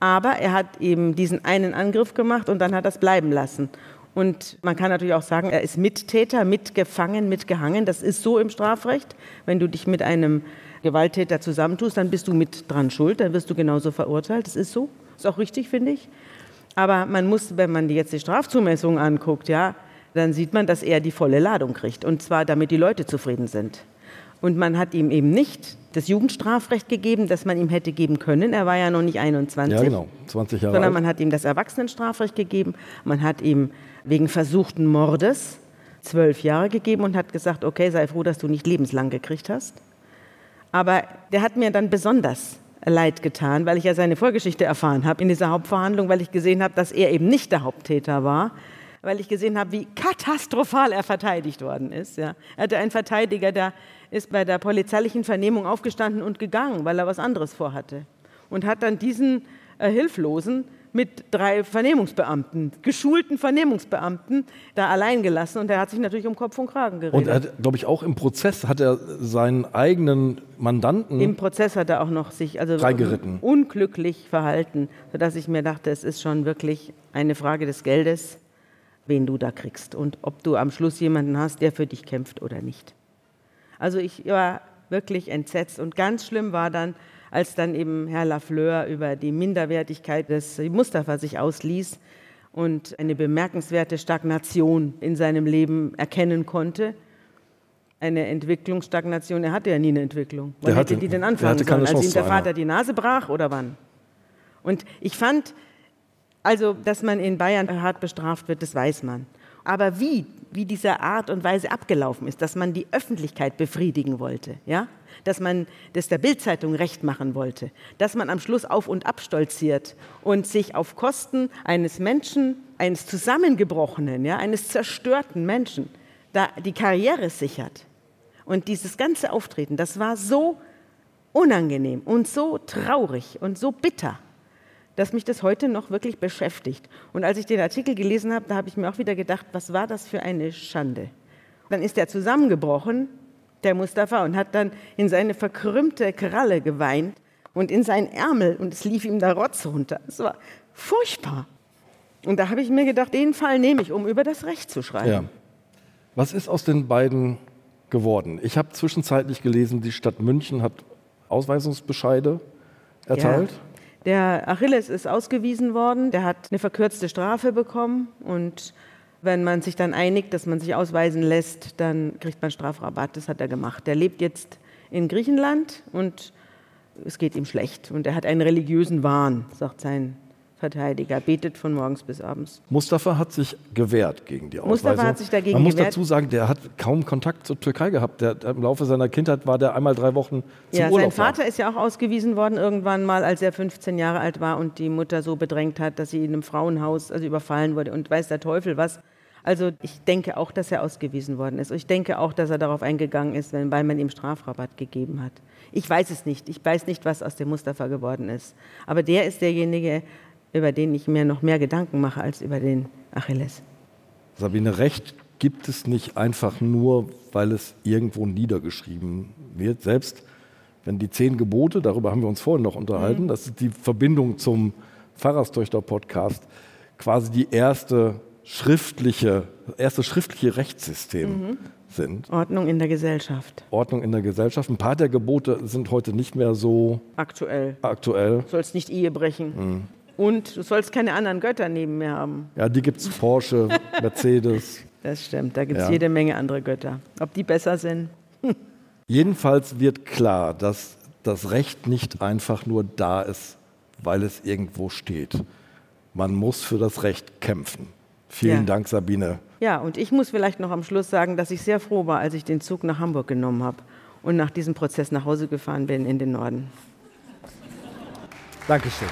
Aber er hat eben diesen einen Angriff gemacht und dann hat er es bleiben lassen. Und man kann natürlich auch sagen, er ist Mittäter, mitgefangen, mitgehangen. Das ist so im Strafrecht. Wenn du dich mit einem Gewalttäter zusammentust, dann bist du mit dran schuld, dann wirst du genauso verurteilt. Das ist so. Ist auch richtig, finde ich. Aber man muss, wenn man jetzt die Strafzumessung anguckt, ja, dann sieht man, dass er die volle Ladung kriegt. Und zwar, damit die Leute zufrieden sind. Und man hat ihm eben nicht das Jugendstrafrecht gegeben, das man ihm hätte geben können. Er war ja noch nicht 21. Ja, genau, 20 Jahre Sondern man hat ihm das Erwachsenenstrafrecht gegeben. Man hat ihm wegen versuchten Mordes zwölf Jahre gegeben und hat gesagt, okay, sei froh, dass du nicht lebenslang gekriegt hast. Aber der hat mir dann besonders leid getan, weil ich ja seine Vorgeschichte erfahren habe in dieser Hauptverhandlung, weil ich gesehen habe, dass er eben nicht der Haupttäter war, weil ich gesehen habe, wie katastrophal er verteidigt worden ist. Ja. Er hatte einen Verteidiger, der ist bei der polizeilichen Vernehmung aufgestanden und gegangen, weil er was anderes vorhatte. Und hat dann diesen äh, Hilflosen mit drei Vernehmungsbeamten, geschulten Vernehmungsbeamten, da allein gelassen und er hat sich natürlich um Kopf und Kragen geredet. Und er hat, glaube ich, auch im Prozess hat er seinen eigenen Mandanten im Prozess hat er auch noch sich also unglücklich verhalten, sodass ich mir dachte, es ist schon wirklich eine Frage des Geldes, wen du da kriegst und ob du am Schluss jemanden hast, der für dich kämpft oder nicht. Also ich war wirklich entsetzt und ganz schlimm war dann, als dann eben Herr Lafleur über die Minderwertigkeit des Mustafa sich ausließ und eine bemerkenswerte Stagnation in seinem Leben erkennen konnte. eine Entwicklungsstagnation. Er hatte ja nie eine Entwicklung. Wann Der hätte hatte- die denn anfangen hatte sollen? Als Chance ihm der. Vater die Nase brach oder wann? Und ich fand, also, dass man in Bayern hart bestraft wird, das weiß man. Aber wie, wie diese Art und Weise abgelaufen ist, dass man die Öffentlichkeit befriedigen wollte, ja? dass man das der Bildzeitung recht machen wollte, dass man am Schluss auf und ab stolziert und sich auf Kosten eines Menschen, eines zusammengebrochenen, ja, eines zerstörten Menschen, da die Karriere sichert. Und dieses ganze Auftreten, das war so unangenehm und so traurig und so bitter, dass mich das heute noch wirklich beschäftigt. Und als ich den Artikel gelesen habe, da habe ich mir auch wieder gedacht, was war das für eine Schande. Dann ist er zusammengebrochen, der Mustafa, und hat dann in seine verkrümmte Kralle geweint und in seinen Ärmel und es lief ihm der Rotz runter. Es war furchtbar. Und da habe ich mir gedacht, den Fall nehme ich, um über das Recht zu schreiben. Ja. Was ist aus den beiden geworden? Ich habe zwischenzeitlich gelesen, die Stadt München hat Ausweisungsbescheide erteilt. Ja. Der Achilles ist ausgewiesen worden, der hat eine verkürzte Strafe bekommen und wenn man sich dann einigt, dass man sich ausweisen lässt, dann kriegt man Strafrabatt. Das hat er gemacht. Der lebt jetzt in Griechenland und es geht ihm schlecht. Und er hat einen religiösen Wahn, sagt sein Verteidiger, betet von morgens bis abends. Mustafa hat sich gewehrt gegen die Ausweisung. Mustafa hat sich dagegen Man muss gewehrt. dazu sagen, der hat kaum Kontakt zur Türkei gehabt. Der, Im Laufe seiner Kindheit war der einmal drei Wochen zum Ja, sein Urlaub da. Vater ist ja auch ausgewiesen worden irgendwann mal, als er 15 Jahre alt war und die Mutter so bedrängt hat, dass sie in einem Frauenhaus also überfallen wurde und weiß der Teufel was. Also ich denke auch, dass er ausgewiesen worden ist. Und ich denke auch, dass er darauf eingegangen ist, weil man ihm Strafrabatt gegeben hat. Ich weiß es nicht. Ich weiß nicht, was aus dem Mustafa geworden ist. Aber der ist derjenige, über den ich mir noch mehr Gedanken mache als über den Achilles. Sabine, Recht gibt es nicht einfach nur, weil es irgendwo niedergeschrieben wird. Selbst wenn die zehn Gebote, darüber haben wir uns vorhin noch unterhalten, das ist die Verbindung zum Pfarrerstöchter-Podcast, quasi die erste schriftliche, erste schriftliche Rechtssystem sind. Ordnung in der Gesellschaft. Ordnung in der Gesellschaft. Ein paar der Gebote sind heute nicht mehr so Aktuell. aktuell. Du sollst nicht Ehe brechen. Und du sollst keine anderen Götter neben mir haben. Ja, die gibt es Porsche, Mercedes. Das stimmt, da gibt es Ja. jede Menge andere Götter. Ob die besser sind? Jedenfalls wird klar, dass das Recht nicht einfach nur da ist, weil es irgendwo steht. Man muss für das Recht kämpfen. Vielen Ja. Dank, Sabine. Ja, und ich muss vielleicht noch am Schluss sagen, dass ich sehr froh war, als ich den Zug nach Hamburg genommen habe und nach diesem Prozess nach Hause gefahren bin in den Norden. Dankeschön.